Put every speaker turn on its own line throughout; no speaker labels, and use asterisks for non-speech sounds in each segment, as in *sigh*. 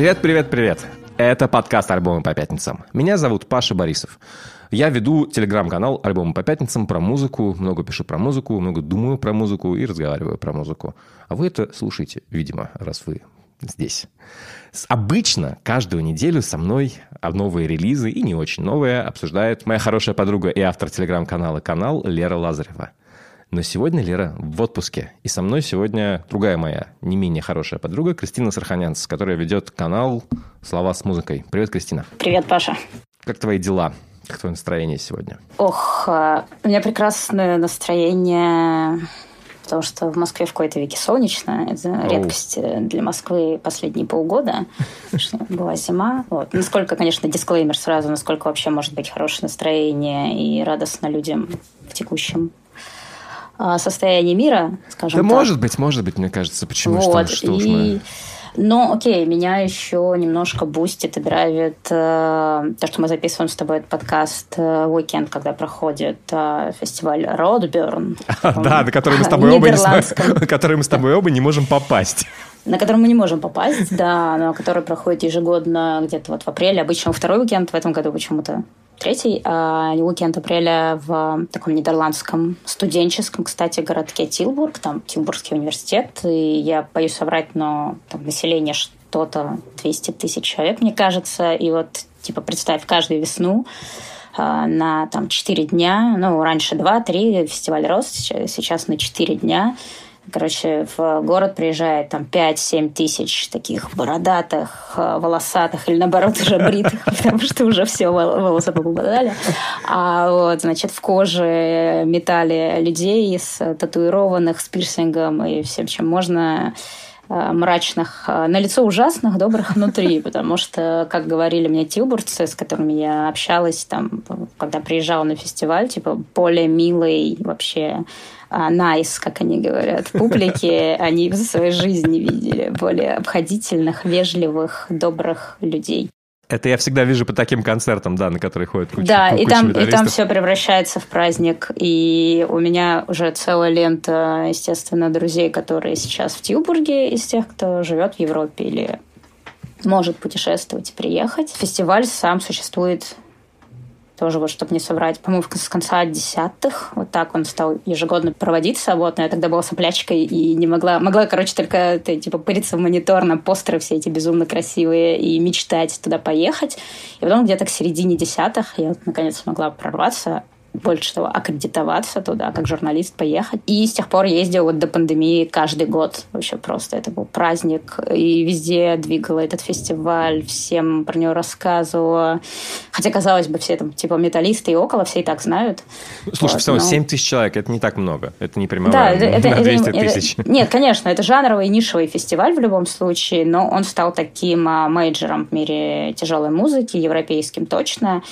Привет, привет, привет. Это подкаст «Альбомы по пятницам». Меня зовут Паша Борисов. Я веду телеграм-канал «Альбомы по пятницам» про музыку, много пишу про музыку, много думаю про музыку и разговариваю про музыку. А вы это слушаете, видимо, раз вы здесь. Обычно каждую неделю со мной новые релизы и не очень новые обсуждает моя хорошая подруга и автор телеграм-канала «Канал» Лера Лазарева. Но сегодня Лера в отпуске. И со мной сегодня другая моя, не менее хорошая подруга Кристина Сарханянц, которая ведет канал «Слова с музыкой». Привет, Кристина.
Привет, Паша.
Как твои дела? Как твое настроение сегодня?
Ох, э, у меня прекрасное настроение, потому что в Москве в какой-то веке солнечно. Это Оу. редкость э, для Москвы последние полгода. *laughs* Была зима. Вот. Насколько, конечно, дисклеймер сразу, насколько вообще может быть хорошее настроение и радостно людям в текущем состояние мира, скажем
да
так.
может быть, может быть, мне кажется. Почему? Вот. Что, что
и... уж мы... Но, окей, меня еще немножко бустит и драйвит э, то, что мы записываем с тобой этот подкаст э, уикенд, когда проходит э, фестиваль Roadburn. *laughs*
Да, на который мы с тобой оба не *laughs* который мы с тобой оба не можем попасть
на который мы не можем попасть, да, но который проходит ежегодно где-то вот в апреле, обычно второй уикенд, в этом году почему-то третий, а уикенд апреля в таком нидерландском студенческом, кстати, городке Тилбург, там Тилбургский университет, и я боюсь соврать, но там население что-то 200 тысяч человек, мне кажется, и вот, типа, представь, каждую весну а, на там 4 дня, ну, раньше 2-3, фестиваль рос, сейчас на 4 дня, Короче, в город приезжает там 5-7 тысяч таких бородатых, э, волосатых или наоборот уже бритых, *laughs* потому что уже все волосы попадали. А вот, значит, в коже метали людей с татуированных, с пирсингом и всем, чем можно э, мрачных, э, на лицо ужасных, добрых внутри, потому что, как говорили мне тилбурцы, с которыми я общалась, там, когда приезжала на фестиваль, типа, более милый вообще nice, как они говорят, публики, *laughs* они в своей жизни видели более обходительных, вежливых, добрых людей.
Это я всегда вижу по таким концертам, да, на которые ходят куча
Да, куча и там, и там все превращается в праздник. И у меня уже целая лента, естественно, друзей, которые сейчас в Тилбурге, из тех, кто живет в Европе или может путешествовать и приехать. Фестиваль сам существует тоже вот, чтобы не соврать, по-моему, с конца десятых, вот так он стал ежегодно проводиться, вот, но я тогда была соплячкой и не могла, могла, короче, только, ты, типа, пыриться в монитор на постеры все эти безумно красивые и мечтать туда поехать. И потом где-то к середине десятых я наконец смогла прорваться, больше того, аккредитоваться туда, как журналист поехать. И с тех пор ездил вот до пандемии каждый год. Вообще просто это был праздник. И везде двигала этот фестиваль, всем про него рассказывала. Хотя, казалось бы, все там, типа, металлисты и около, все и так знают.
Слушай, вот, все равно но... 7 тысяч человек, это не так много. Это не прямая да, это, *laughs* на 200 это, тысяч.
Это, *laughs* нет, конечно, это жанровый нишевый фестиваль в любом случае, но он стал таким а, мейджером в мире тяжелой музыки, европейским точно.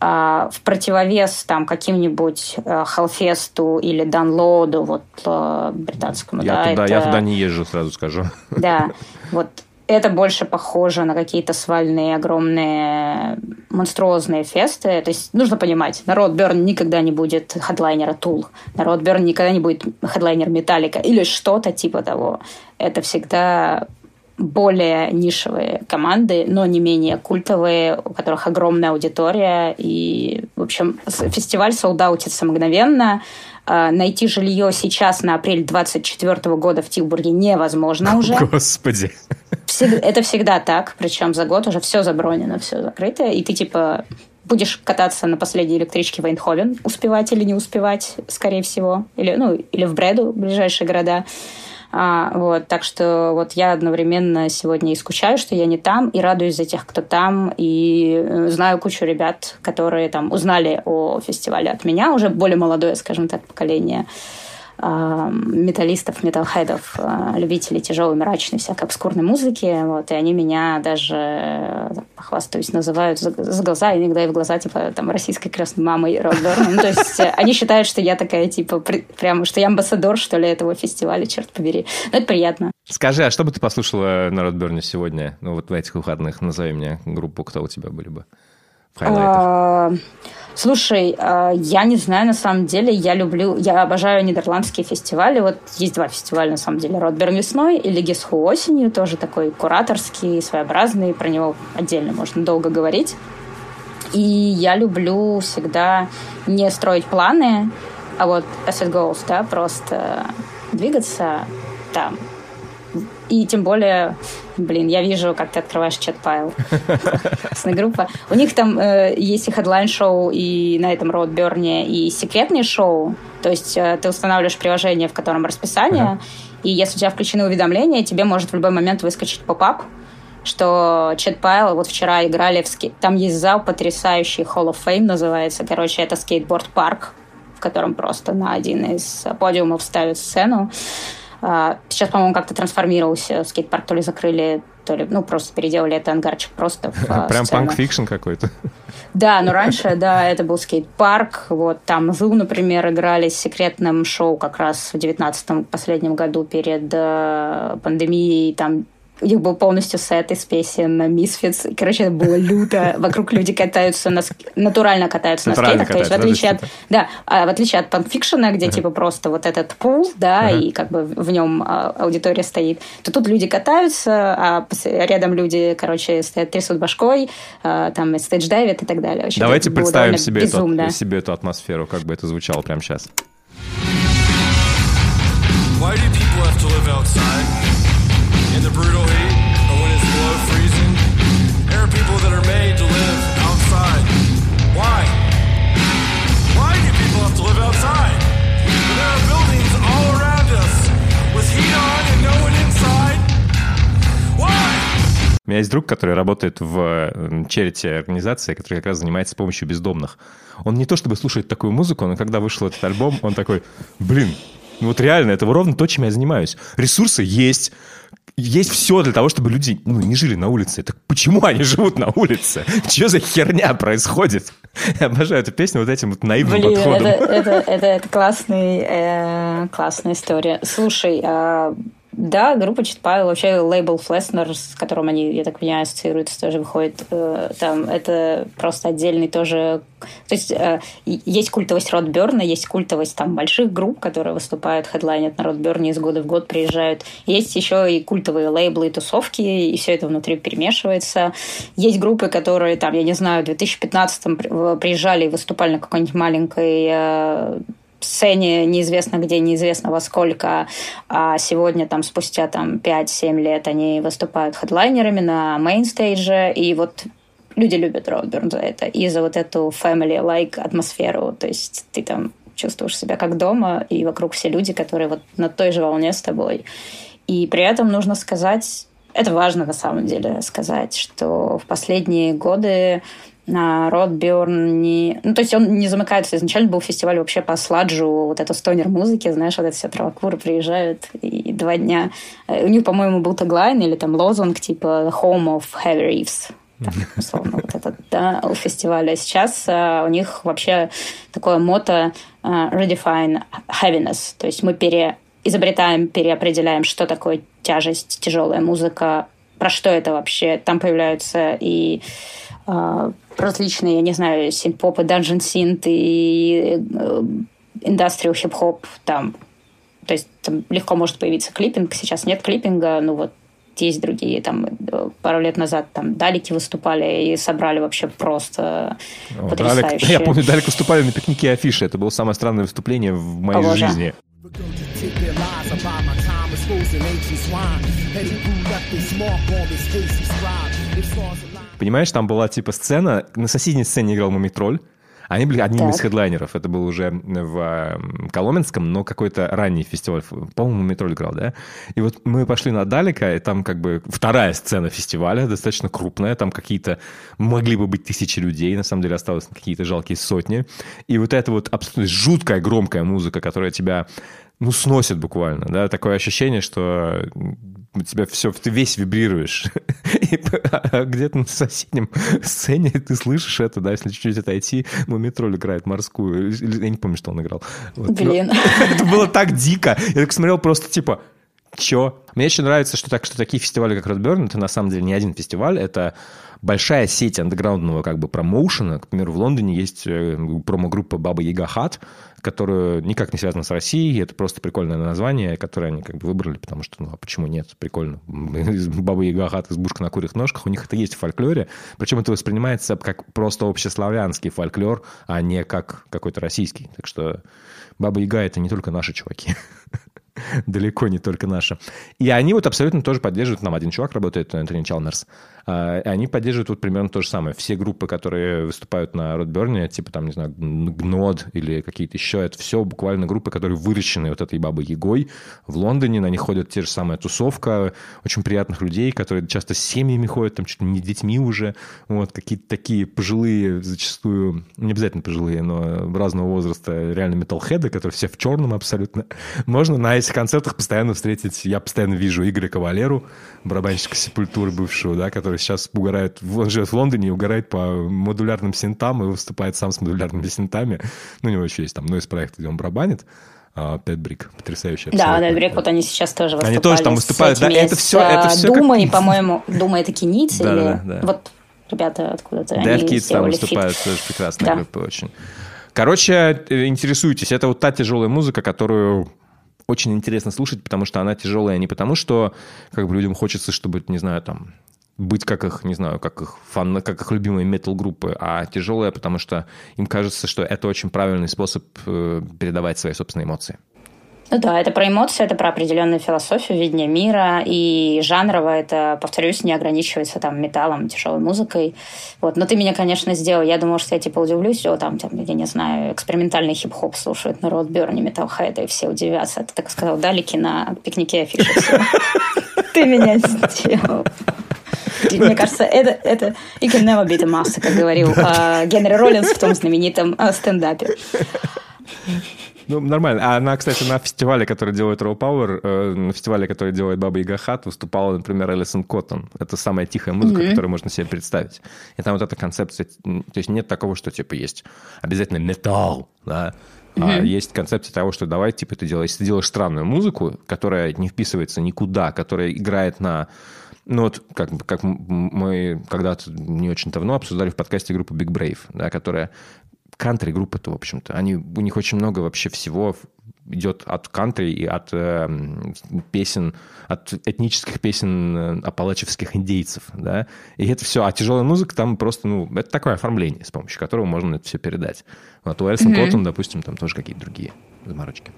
А, в противовес там каким-нибудь Хелфесту или Данлоду, вот э, британскому.
Я,
да,
туда, это... я туда не езжу, сразу скажу. *laughs*
Да, вот это больше похоже на какие-то свальные, огромные, монструозные фесты. То есть нужно понимать, народ Берн никогда не будет хедлайнера Тул, народ Берн никогда не будет хедлайнер Металлика или что-то типа того. Это всегда более нишевые команды, но не менее культовые, у которых огромная аудитория. И, в общем, фестиваль солдаутится мгновенно. А, найти жилье сейчас на апрель 24 года в Тилбурге невозможно уже. *laughs*
Господи.
Это всегда так, причем за год уже все забронено, все закрыто, и ты типа будешь кататься на последней электричке в Эйнховен, успевать или не успевать, скорее всего, или, ну, или в Бреду, ближайшие города. А, вот, так что вот я одновременно сегодня и скучаю, что я не там, и радуюсь за тех, кто там, и э, знаю кучу ребят, которые там узнали о фестивале от меня, уже более молодое, скажем так, поколение металлистов, металлхедов, а, любителей тяжелой, мрачной, всякой обскурной музыки. Вот, и они меня даже, э, похвастаюсь, называют за, за глаза, иногда и в глаза, типа, там, российской крестной мамой Родберн. Ну, то есть э, они считают, что я такая, типа, прям, что я амбассадор, что ли, этого фестиваля, черт побери. Но это приятно.
Скажи, а что бы ты послушала на Roadburn е сегодня? Ну, вот в этих выходных назови мне группу, кто у тебя были бы highlight ов? А,
слушай, а, я не знаю, на самом деле, я люблю, я обожаю нидерландские фестивали. Вот есть два фестиваля, на самом деле, Roadburn весной и Le Guess Who осенью, тоже такой кураторский, своеобразный, про него отдельно можно долго говорить. И я люблю всегда не строить планы, а вот as it goes, да, просто двигаться там. И тем более, блин, я вижу, как ты открываешь Chat Pile. Классная группа. У них там э, есть и headline show, и на этом Roadburn е, и секретные шоу. То есть э, ты устанавливаешь приложение, в котором расписание, uh-huh. и если у тебя включены уведомления, тебе может в любой момент выскочить pop-up, что Chat Pile вот вчера играли в скейт... Там есть зал потрясающий, Hall of Fame называется. Короче, это скейтборд-парк, в котором просто на один из подиумов ставят сцену. А, сейчас, по-моему, как-то трансформировался скейт-парк, то ли закрыли, то ли, ну, просто переделали это ангарчик просто в
а, Прям punk fiction какой-то.
Да, но раньше, да, это был скейт-парк. Вот там Zu, например, играли с секретным шоу как раз в девятнадцатом последнем году перед э, пандемией. Там у них был полностью сет из песен Misfits. Короче, это было люто. *laughs* Вокруг люди катаются, на, натурально катаются натурально на скейтах. То есть, в отличие от, да, а в отличие от панфикшена, где типа просто вот этот пул, да, и как бы в нем а, аудитория стоит, то тут люди катаются, а рядом люди, короче, стоят, трясут башкой, а, там стейдж-дайвят и так далее.
Вообще, Давайте представим себе эту, себе эту атмосферу, как бы это звучало прямо сейчас. Why do people have to live outside? The brutal heat or when it's below freezing. There are people that are made to live outside. Why? Why do people have to live outside? There are buildings all around us with heat on and no one inside. Why? У меня есть друг, который работает в черити организации, которая как раз занимается помощью бездомных. Он не то чтобы слушает такую музыку, но когда вышел этот альбом, он такой, блин, ну вот реально, это ровно то, чем я занимаюсь. Ресурсы есть, есть все для того, чтобы люди ну, не жили на улице. Так почему они живут на улице? *laughs* Что за херня происходит? Я обожаю эту песню вот этим вот наивным Блин, подходом.
Это, это, это, это классный, э, классная история. Слушай, э, да, группа Читпайл, вообще лейбл Флеснер, с которым они, я так понимаю, ассоциируются, тоже выходит э, там. Это просто отдельный тоже... То есть э, есть культовость Ротберна, есть культовость там больших групп, которые выступают, хедлайнят на Ротберне из года в год приезжают. Есть еще и культовые лейблы и тусовки, и все это внутри перемешивается. Есть группы, которые там, я не знаю, в 2015 приезжали и выступали на какой-нибудь маленькой э, сцене неизвестно где, неизвестно во сколько, а сегодня там спустя там 5-7 лет они выступают хедлайнерами на мейнстейдже, и вот люди любят Роудберн за это, и за вот эту family-like атмосферу, то есть ты там чувствуешь себя как дома, и вокруг все люди, которые вот на той же волне с тобой. И при этом нужно сказать, это важно на самом деле сказать, что в последние годы на Ротберн не... Ну, то есть он не замыкается. Изначально был фестиваль вообще по сладжу, вот это стонер музыки, знаешь, вот это все травокуры приезжают и два дня. Э, у них, по-моему, был таглайн или там лозунг типа «Home of Heavy Reefs». Так, условно, вот этот, да, у фестиваля. Сейчас а, у них вообще такое мото а, «Redefine Heaviness», то есть мы пере изобретаем, переопределяем, что такое тяжесть, тяжелая музыка, про что это вообще. Там появляются и э, различные, я не знаю, синт-поп и данжен синт и индастриал хип-хоп там. То есть там легко может появиться клиппинг. Сейчас нет клиппинга, ну вот есть другие, там, пару лет назад там Далики выступали и собрали вообще просто О, потрясающе.
Далек, я помню, Далик выступали на пикнике афиши. Это было самое странное выступление в моей О, жизни. Понимаешь, там была типа сцена, на соседней сцене играл Мумитроль, они были одним так. из хедлайнеров. Это был уже в Коломенском, но какой-то ранний фестиваль. По-моему, Метроль играл, да? И вот мы пошли на Далека, и там как бы вторая сцена фестиваля, достаточно крупная. Там какие-то... Могли бы быть тысячи людей, на самом деле осталось какие-то жалкие сотни. И вот эта вот абсолютно жуткая, громкая музыка, которая тебя ну, сносит буквально, да, такое ощущение, что у тебя все, ты весь вибрируешь. *laughs* И а где-то на соседнем сцене ты слышишь это, да, если чуть-чуть отойти, Мумитроль играет морскую. Я не помню, что он играл. Вот.
Блин. *laughs*
это было так дико. Я так смотрел просто, типа, Чё? Мне еще нравится, что, так, что такие фестивали, как Red это на самом деле не один фестиваль, это большая сеть андеграундного как бы промоушена. К примеру, в Лондоне есть э, промо-группа Баба Яга Хат, которая никак не связана с Россией. Это просто прикольное название, которое они как бы выбрали, потому что, ну, а почему нет? Прикольно. Баба Яга Хат, избушка на курьих ножках, у них это есть в фольклоре. Причем это воспринимается как просто общеславянский фольклор, а не как какой-то российский. Так что Баба Яга — это не только наши чуваки. *laughs* далеко не только наша. И они вот абсолютно тоже поддерживают, нам один чувак работает, Энтони Чалмерс, они поддерживают вот примерно то же самое. Все группы, которые выступают на Родберне, типа там, не знаю, Гнод или какие-то еще, это все буквально группы, которые выращены вот этой бабой Егой. В Лондоне на них ходят те же самая тусовка очень приятных людей, которые часто с семьями ходят, там чуть ли не детьми уже, вот какие-то такие пожилые, зачастую, не обязательно пожилые, но разного возраста, реально металлхеды, которые все в черном абсолютно. Можно на этих концертах постоянно встретить, я постоянно вижу Игоря Кавалеру, барабанщика Сепультуры бывшего, да, который сейчас угорает, он живет в Лондоне и угорает по модулярным синтам и выступает сам с модулярными *laughs* синтами. Ну, у него еще есть там из проект, где он барабанит. Пять Брик, потрясающая.
Да, Пять Брик, вот они сейчас тоже выступали.
Они тоже там выступают, да, это все, это все
Думай, как... *laughs* по-моему, Думай, это Киниц, или... Да, да. Вот ребята откуда-то,
Dead Kids там выступают, фит. тоже прекрасная да. группа очень. Короче, э, интересуйтесь, это вот та тяжелая музыка, которую очень интересно слушать, потому что она тяжелая не потому, что как бы людям хочется, чтобы, не знаю, там быть как их, не знаю, как их фан, как их любимые метал-группы, а тяжелая, потому что им кажется, что это очень правильный способ э, передавать свои собственные эмоции.
Ну да, это про эмоции, это про определенную философию, видение мира, и жанрово это, повторюсь, не ограничивается там металлом, тяжелой музыкой. Вот. Но ты меня, конечно, сделал. Я думала, что я типа удивлюсь, о, там, там я не знаю, экспериментальный хип-хоп слушает народ Берни, металлхед, и все удивятся. Ты так сказал, далеки на пикнике афиши. *laughs* Ты меня сделал. Мне кажется, это, это you can never beat a master, как говорил э, Генри Роллинс в том знаменитом э, стендапе.
Ну, нормально. А она, кстати, на фестивале, который делает Raw Power, э, на фестивале, который делает Баба Яга Хат, выступала, например, Элисон Коттон. Это самая тихая музыка, mm-hmm. которую можно себе представить. И там вот эта концепция, то есть нет такого, что типа есть обязательно металл, да, Mm-hmm. А есть концепция того, что давай, типа, ты делаешь, ты делаешь странную музыку, которая не вписывается никуда, которая играет на ну вот как, как мы когда-то не очень давно обсуждали в подкасте группу Big Brave, да, которая кантри-группа-то, в общем-то. Они, у них очень много вообще всего идет от кантри и от э, песен, от этнических песен э, апалачевских индейцев, да, и это все, а тяжелая музыка там просто, ну, это такое оформление, с помощью которого можно это все передать. Вот у Эльсон mm-hmm. Коттон, допустим, там тоже какие-то другие заморочки.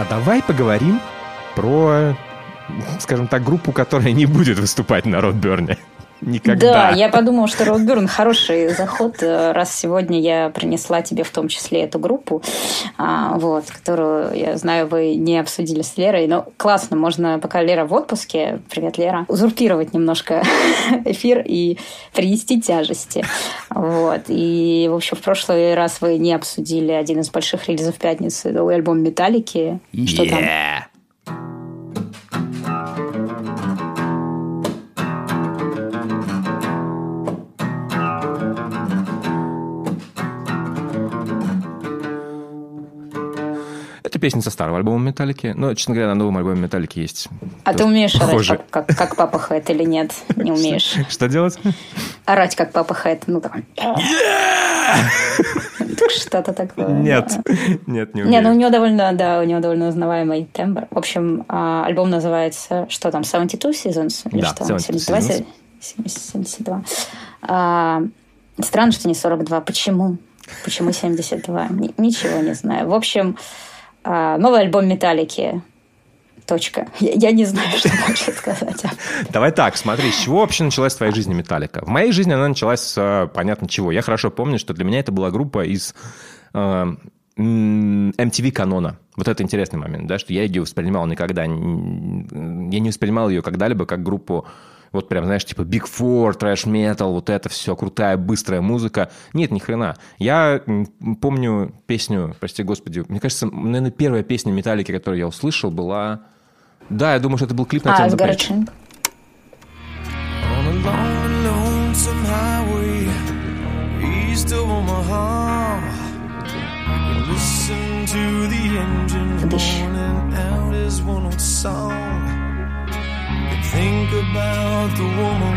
А давай поговорим про, скажем так, группу, которая не будет выступать на Ротберне. Никогда.
Да, я подумала, что Роудберн хороший заход, раз сегодня я принесла тебе в том числе эту группу, а, вот, которую, я знаю, вы не обсудили с Лерой, но классно, можно, пока Лера в отпуске, привет, Лера, узурпировать немножко *laughs* эфир и принести тяжести. Вот. И, в общем, в прошлый раз вы не обсудили один из больших релизов пятницы, новый альбом «Металлики». Что там?
Песня со старого альбома Металлики. Но, честно говоря, на новом альбоме Металлики есть.
А ты умеешь похоже. орать, как, как, как папа Хэт или нет? Не умеешь.
Что делать?
Орать, как папа Хэт. Ну, там. Что-то такое.
Нет, нет, не умею.
Не, ну у него довольно, да, у него довольно узнаваемый тембр. В общем, а, альбом называется, что там, 72 Seasons? Или
да,
что?
72 Seasons.
72. А, странно, что не 42. Почему? Почему 72? Ничего не знаю. В общем, а, новый альбом Металлики. Точка. Я, я не знаю, *laughs* что больше сказать.
Давай так, смотри, с чего вообще началась твоя жизнь Металлика? В моей жизни она началась с э, понятно чего. Я хорошо помню, что для меня это была группа из э, MTV канона. Вот это интересный момент, да, что я ее воспринимал никогда, я не воспринимал ее когда-либо как группу вот прям, знаешь, типа Big Four, трэш метал, вот это все, крутая, быстрая музыка. Нет, ни хрена. Я помню песню, прости господи, мне кажется, наверное, первая песня Металлики, которую я услышал, была... Да, я думаю, что это был клип на
а,
Turn
along Think about the woman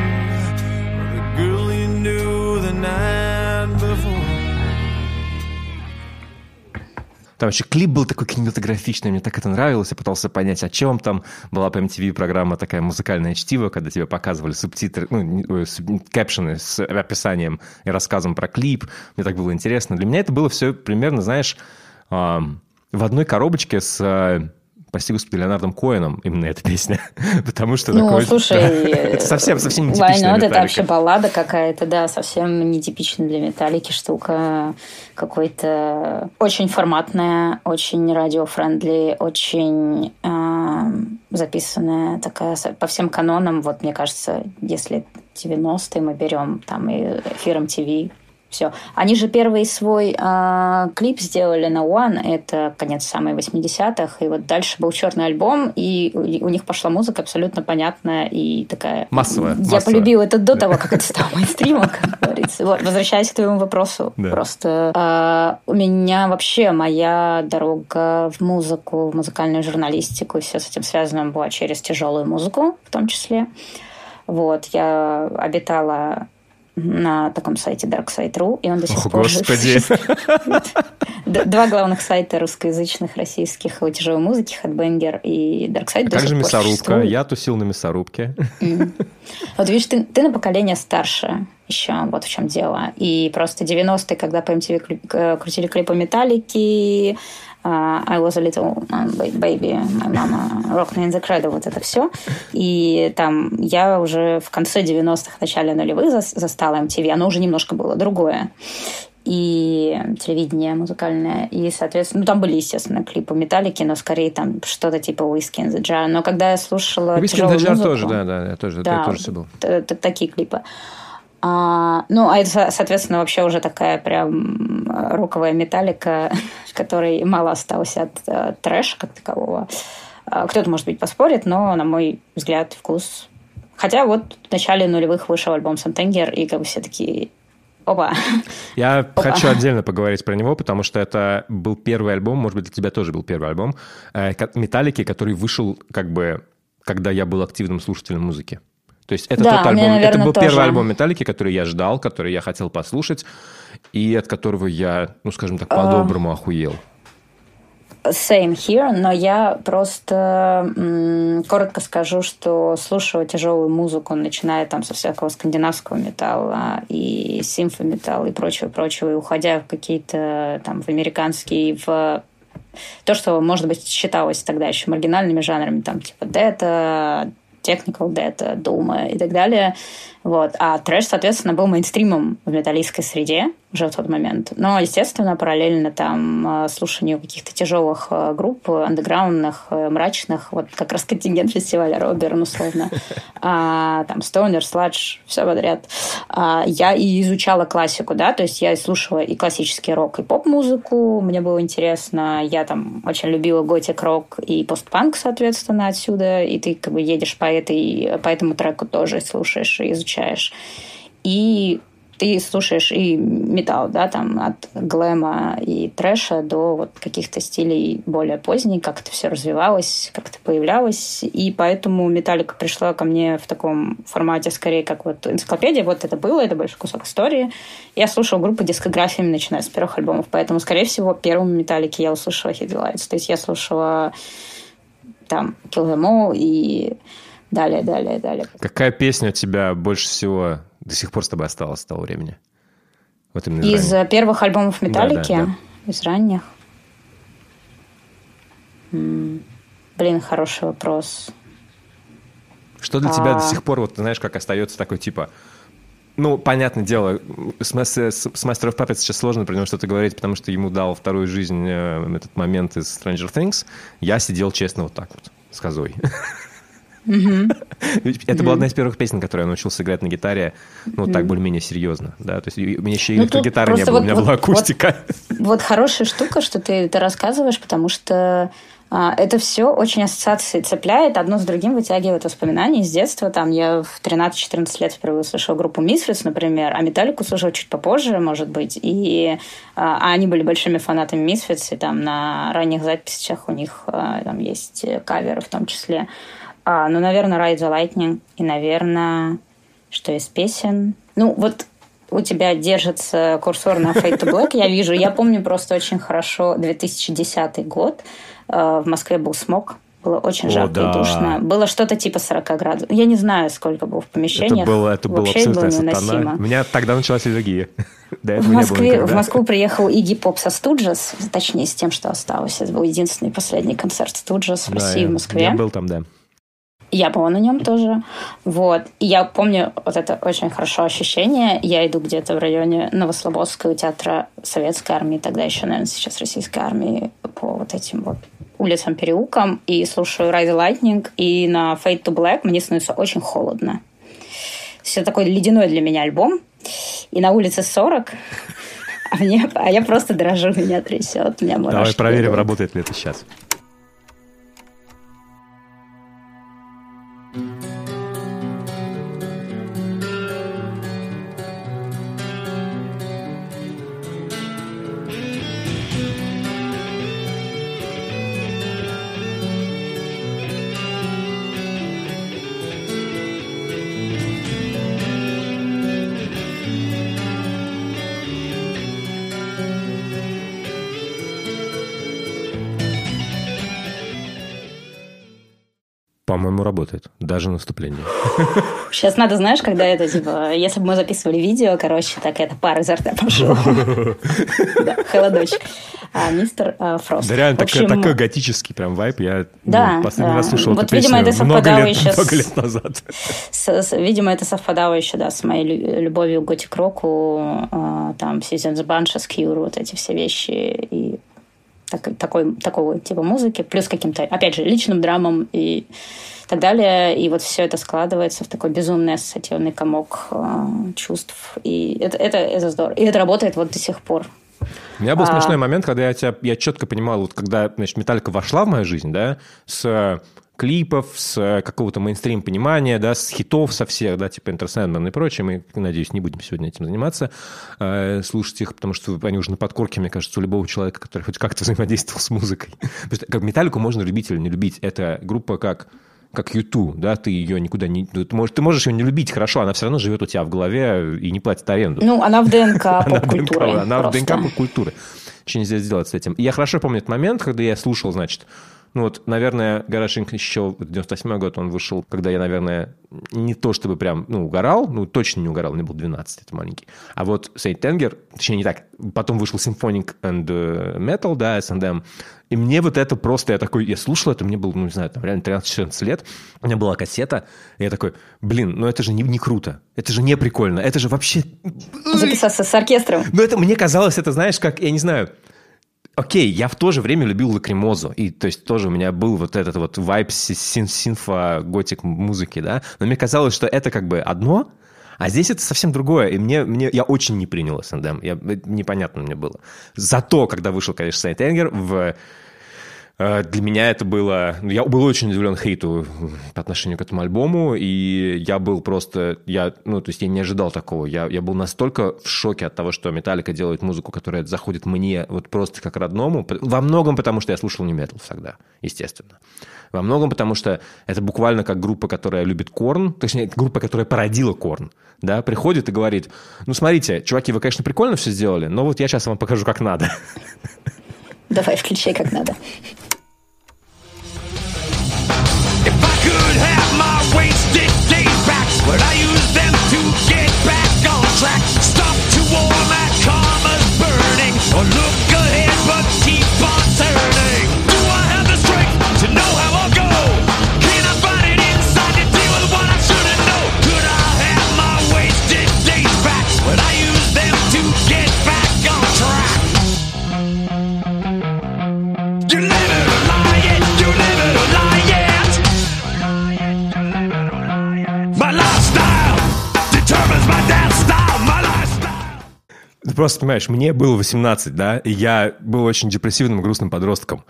or the girl you knew the night before.
Там еще клип был такой кинематографичный, мне так это нравилось, я пытался понять, о чем там. Была по MTV программа такая музыкальная чтиво, когда тебе показывали субтитры, ну, кэпшены с описанием и рассказом про клип. Мне так было интересно. Для меня это было все примерно, знаешь, в одной коробочке с прости господи, Леонардом Коэном именно эта песня. *laughs* Потому что
ну,
такой...
слушай, *laughs*
это совсем, совсем нетипичная
Это вообще баллада какая-то, да, совсем нетипичная для металлики штука. Какой-то очень форматная, очень радиофрендли, очень э, записанная такая по всем канонам. Вот, мне кажется, если 90-е мы берем, там и эфир MTV, все. Они же первый свой э, клип сделали на One, это конец самой 80-х, и вот дальше был черный альбом, и у, у них пошла музыка абсолютно понятная и такая...
Массовая.
Я
массовая.
полюбила это до того, как это стало мейнстримом, как говорится. Вот, возвращаясь к твоему вопросу, да. просто э, у меня вообще моя дорога в музыку, в музыкальную журналистику, и все с этим связано была через тяжелую музыку в том числе. Вот, я обитала на таком сайте darkside.ru, и он до сих
О,
пор
Господи. *laughs*
Два главных сайта русскоязычных российских о тяжелой музыке, Headbanger и Darkside.
А как же мясорубка? Я тусил на мясорубке.
Вот видишь, ты, ты на поколение старше еще, вот в чем дело. И просто 90-е, когда по MTV крутили клипы Металлики, Uh, I was a little baby, my mama rocked me in the cradle, вот это все. И там я уже в конце 90-х, начале нулевых застала MTV, оно уже немножко было другое. И телевидение музыкальное. И, соответственно, ну, там были, естественно, клипы Металлики, но скорее там что-то типа Whiskey in the Jar. Но когда я слушала
Whiskey in the Jar музыку, тоже, да, да, я тоже, да, тоже все был.
Такие клипы. А, ну, а это, соответственно, вообще уже такая прям роковая металлика, в *laughs* которой мало осталось от uh, трэша как такового. Uh, кто-то, может быть, поспорит, но, на мой взгляд, вкус... Хотя вот в начале нулевых вышел альбом Сантенгер, и как бы все такие Опа. *laughs*
Я
Опа.
хочу отдельно поговорить про него, потому что это был первый альбом, может быть, для тебя тоже был первый альбом, э, Металлики, который вышел как бы, когда я был активным слушателем музыки. То есть это
да,
тот альбом,
наверное,
это был
тоже.
первый альбом Металлики, который я ждал, который я хотел послушать, и от которого я, ну, скажем так, по-доброму uh, охуел.
Same here, но я просто м, коротко скажу, что слушаю тяжелую музыку, начиная там со всякого скандинавского металла и симфометалла и прочего-прочего, и уходя в какие-то там в американские, в то, что, может быть, считалось тогда еще маргинальными жанрами, там типа дета, technical data, дума и так далее. Вот. А трэш, соответственно, был мейнстримом в металлистской среде уже в тот момент. Но, естественно, параллельно там слушанию каких-то тяжелых групп, андеграундных, мрачных, вот как раз контингент фестиваля Роберн, условно, *laughs* а, там Стоунер, Сладж, все подряд. А, я и изучала классику, да, то есть я слушала и классический рок, и поп-музыку, мне было интересно, я там очень любила готик-рок и постпанк, соответственно, отсюда, и ты как бы едешь по, этой, по этому треку тоже слушаешь и изучаешь изучаешь. И ты слушаешь и металл, да, там от глэма и трэша до вот каких-то стилей более поздних, как это все развивалось, как это появлялось. И поэтому металлика пришла ко мне в таком формате, скорее, как вот энциклопедия. Вот это было, это большой кусок истории. Я слушала группы дискографиями, начиная с первых альбомов. Поэтому, скорее всего, первым металлики я услышала Hit Lights. То есть я слушала там Kill Them All и далее, далее, далее.
Какая песня у тебя больше всего до сих пор с тобой осталась с того времени?
Вот именно из, из первых альбомов Металлики, да, да, да. из ранних. М-м, блин, хороший вопрос.
Что для а... тебя до сих пор, вот знаешь, как остается такой типа... Ну, понятное дело, с, с, с Master of Puppets сейчас сложно про него что-то говорить, потому что ему дал вторую жизнь э, этот момент из Stranger Things. Я сидел честно вот так вот, с козой. *laughs* Это была одна из первых песен, которую я научился играть на гитаре, ну, так более-менее серьезно, да, то есть у меня еще
ну,
электрогитары не было, у меня была акустика.
Вот хорошая штука, что ты это рассказываешь, потому что А, это все очень ассоциации цепляет, одно с другим вытягивает воспоминания с детства. Там я в 13-14 лет впервые услышала группу Misfits, например, а Металлику слушала чуть попозже, может быть. И а, а они были большими фанатами Misfits, и там на ранних записях у них а, там есть каверы в том числе. А, ну, наверное, Ride the Lightning и, наверное, что из песен. Ну, вот у тебя держится курсор на Fade to Black, я вижу. Я помню просто очень хорошо 2010 год. Э, в Москве был смог. Было очень жарко О, да. и душно. Было что-то типа 40 градусов. Я не знаю, сколько было в помещениях.
Это было, это было абсолютно было. У меня тогда началась аллергия. *laughs*
в, Москве, в Москву приехал Игги Поп со Студжес, точнее, с тем, что осталось. Это был единственный последний концерт Студжес в да, России,
я,
в Москве.
Я был там, да.
Я была на нем тоже. Вот. И я помню вот это очень хорошо ощущение. Я иду где-то в районе Новослободского театра Советской армии, тогда еще, наверное, сейчас Российской армии, по вот этим вот улицам, переулкам, и слушаю Rise Lightning, и на Fade to Black мне становится очень холодно. Все такой ледяной для меня альбом. И на улице 40, а, мне, а я просто дрожу, меня трясет. Меня
Давай проверим, идут. работает ли это сейчас. По-моему, работает. Даже наступление.
Сейчас надо, знаешь, когда это, типа, если бы мы записывали видео, короче, так это пар изо рта пошел. *laughs* Да, холодочек. А, мистер а, Фрост.
Да, реально такой готический прям вайп. Я
да,
последний раз слушал
эту песню много лет,
назад.
Видимо, это совпадало еще, да, с моей любовью к готик-року, а, там, Seasons Bunches, Cure, вот эти все вещи. И так, такой, такого типа музыки, плюс каким-то, опять же, личным драмам и так далее. И вот все это складывается в такой безумный ассоциативный комок э, чувств. И это, это, это здорово. И это работает вот до сих пор.
У меня был а... смешной момент, когда я, тебя, я четко понимал, вот когда значит, Металлика вошла в мою жизнь, да, с клипов, с э, какого-то мейнстрим-понимания, да, с хитов со всех, да, типа Интерсендман и прочее. Мы, надеюсь, не будем сегодня этим заниматься, э, слушать их, потому что они уже на подкорке, мне кажется, у любого человека, который хоть как-то взаимодействовал с музыкой. *laughs* Потому что как Металлику можно любить или не любить. Это группа как как YouTube, да, ты ее никуда не... Ты можешь, ты можешь ее не любить, хорошо, она все равно живет у тебя в голове и не платит аренду.
Ну, она в ДНК поп-культуры. *laughs*
Она в ДНК поп-культуры. Ничего нельзя сделать с этим. Я хорошо помню этот момент, когда я слушал, значит, ну вот, наверное, Гараж Инк еще 98 год он вышел, когда я, наверное, не то чтобы прям, ну, угорал, ну, точно не угорал, мне был 12, это маленький. А вот Сейнт Тенгер, точнее, не так, потом вышел Symphonic and э, Metal, да, S&M, и мне вот это просто, я такой, я слушал это, мне было, ну, не знаю, там реально 13-14 лет, у меня была кассета, и я такой, блин, ну это же не, не круто, это же не прикольно, это же вообще...
Записаться с оркестром.
Ну это, мне казалось, это, знаешь, как, я не знаю, Окей, я в то же время любил лакримозу, и то есть тоже у меня был вот этот вот вайп син синфо-готик музыки, да, но мне казалось, что это как бы одно, а здесь это совсем другое, и мне, мне я очень не принял СНДМ, я, непонятно мне было. Зато, когда вышел, конечно, Сайт Энгер в для меня это было... Ну, я был очень удивлен хейту по отношению к этому альбому, и я был просто... Я, ну, то есть я не ожидал такого. Я, я был настолько в шоке от того, что Металлика делает музыку, которая заходит мне вот просто как родному. Во многом потому, что я слушал не метал всегда, естественно. Во многом потому, что это буквально как группа, которая любит Корн, точнее, группа, которая породила Корн, да, приходит и говорит, ну, смотрите, чуваки, вы, конечно, прикольно все сделали, но вот я сейчас вам покажу, как надо.
Давай, включай как надо. where I used
Ты просто понимаешь, мне было 18, да, и я был очень депрессивным, грустным подростком.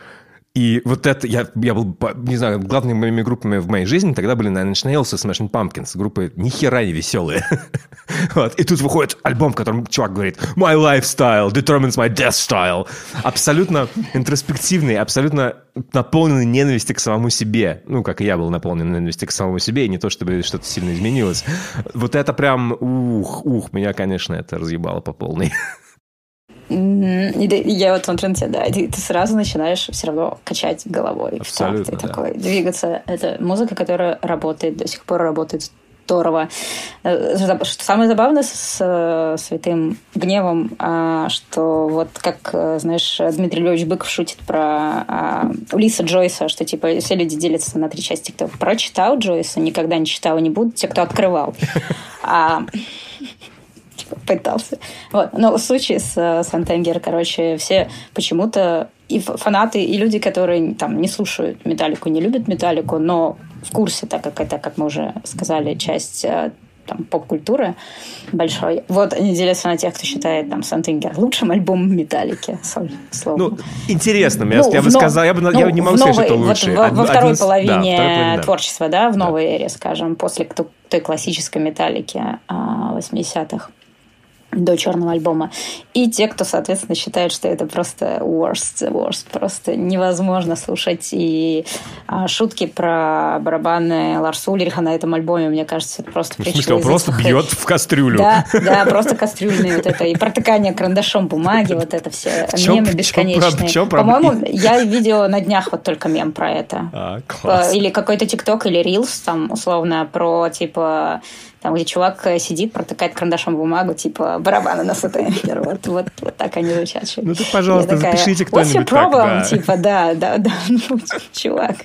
И вот это, я, я был, не знаю, главными моими группами в моей жизни тогда были Nine Inch Nails и Smashing Pumpkins. Группы ни хера не веселые. *laughs* вот. И тут выходит альбом, в котором чувак говорит «My lifestyle determines my death style». Абсолютно интроспективный, абсолютно наполненный ненависти к самому себе. Ну, как и я был наполнен ненависти к самому себе, и не то, чтобы что-то сильно изменилось. Вот это прям, ух, ух, меня, конечно, это разъебало по полной. *laughs*
И я вот смотрю на тебя, да, и ты сразу начинаешь все равно качать головой.
Абсолютно,
так, ты
да.
такой, двигаться. Это музыка, которая работает, до сих пор работает здорово. Э, что самое забавное с «Святым гневом», а, что вот как, э, знаешь, Дмитрий Львович Быков шутит про а, Улиса Джойса, что типа все люди делятся на три части. Кто прочитал Джойса, никогда не читал и не будут, те, кто открывал. А, *laughs* пытался. Вот. Но в случае с Сантенгер, короче, все почему-то и фанаты, и люди, которые там не слушают металлику, не любят металлику, но в курсе, так как это, как мы уже сказали, часть э, там, поп-культуры большой. Вот они делятся на тех, кто считает там Сантингер лучшим альбомом Металлики. *laughs*
Ну, интересно, я, ну, я бы
но,
сказал, я, бы, ну, я не могу
новой,
сказать, что лучше.
Вот, во, во второй
Один,
половине
да, половине,
творчества, да, в новой да. эре, скажем, после той классической Металлики 80-х до черного альбома. И те, кто, соответственно, считает, что это просто worst, worst, просто невозможно слушать. И а, шутки про барабаны Ларса Ульриха на этом альбоме, мне кажется, это просто
В смысле, он просто бьет в кастрюлю?
Да, да, просто кастрюльные вот это. И протыкание карандашом бумаги, вот это все мемы бесконечные. По-моему, я видела на днях вот только мем про это.
А.
Или какой-то ТикТок или Рилс, там, условно, про, типа, там, где чувак э, сидит, протыкает карандашом бумагу, типа барабаны на сатенер. Вот, вот, вот так они звучат.
Ну так, пожалуйста,
такая,
запишите кто-нибудь
What's your problem?
Так, да.
Типа, да, да, да, *laughs* ну, чувак.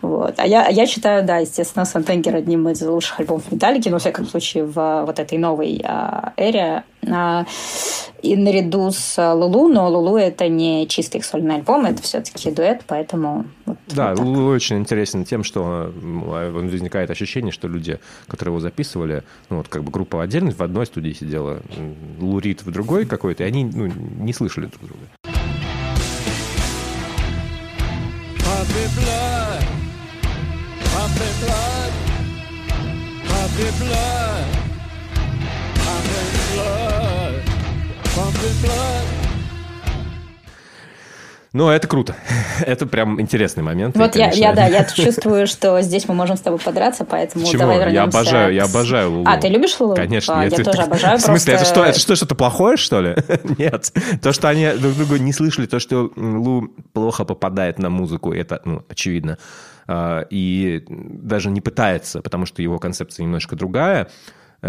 Вот. А я, я считаю, да, естественно, Сантенгер одним из лучших альбомов Металлики, но, во всяком случае, в вот этой новой а, эре. А, и наряду с Лулу, но Лулу это не чистый их сольный альбом, это все-таки дуэт, поэтому... Вот,
да,
вот
Лулу очень интересен тем, что возникает ощущение, что люди, которые его записывали, ну вот как бы группа отдельно в одной студии сидела, Лурит в другой какой-то, и они ну, не слышали друг друга.
Puppy blood, puppy blood, puppy blood,
Ну, это круто. *laughs* это прям интересный момент.
Вот
и,
я,
конечно...
я, да, я чувствую, что здесь мы можем с тобой подраться, поэтому
Чего?
давай вернемся.
Я обожаю, я обожаю Лулу.
А, ты любишь Лулу?
Конечно.
А, я
это-
тоже обожаю. *laughs*
В смысле, это что, это что, что-то плохое, что ли? *laughs* Нет. То, что они друг друга не слышали, то, что Лу плохо попадает на музыку, это, ну, очевидно. А, И даже не пытается, потому что его концепция немножко другая.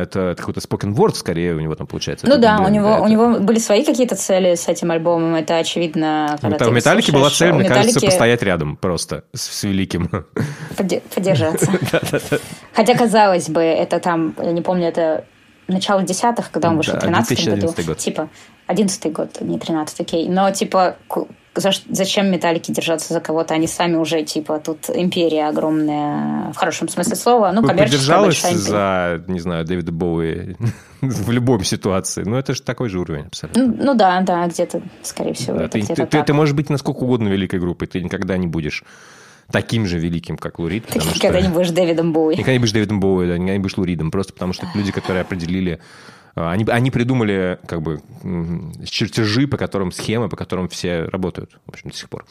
Это какой-то spoken word, скорее, у него там получается.
Ну
Это,
да,
блин,
у него,
это-
у него были свои какие-то цели с этим альбомом, это очевидно. когда
Это
ты
у Металлики была цель, мне кажется,
Металлики
постоять рядом просто с, с великим.
Поддержаться. *laughs* Хотя, казалось бы, это там, я не помню, это начало десятых, когда он вышел в 13 году.
2011 год.
Типа, 11 год, не 13, окей. Но, типа, за зачем металлики держаться за кого-то? Они сами уже, типа, тут империя огромная, в хорошем смысле слова. Ну, коммерческая большая империя.
за, не знаю, Дэвида Боуи *laughs* в любом ситуации. Ну, это же такой же уровень абсолютно.
Ну, ну да, да, где-то, скорее всего,
Да,
это
ты,
где-то
ты,
так.
ты можешь быть насколько угодно великой группой, ты никогда не будешь таким же великим, как Лурид.
Ты никогда
что-
не будешь Дэвидом Боуи. *laughs*
Никогда не будешь Дэвидом Боуи, да, никогда не будешь Луридом, просто потому что люди, которые определили... а, Они, они придумали как бы чертежи, по которым схемы, по которым все работают, в общем, до сих пор.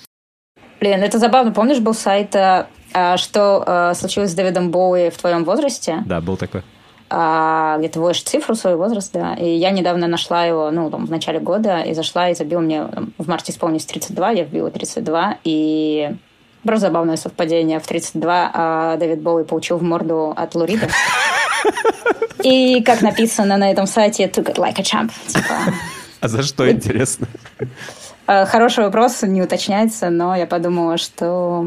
Блин, это забавно. Помнишь, был сайт, а, а, что а, случилось с Дэвидом Боуи в твоем возрасте?
Да, был такой.
а, где ты вводишь цифру, свой возраст, да. И я недавно нашла его, ну, там, в начале года, и зашла и забила мне, в марте исполнилось 32, я вбила 32, и просто забавное совпадение. В 32 а, Дэвид Боуи получил в морду от Лурида. И, как написано на этом сайте, took it like a champ. Типа,
А за что, интересно?
э, хороший вопрос, не уточняется, но я подумала, что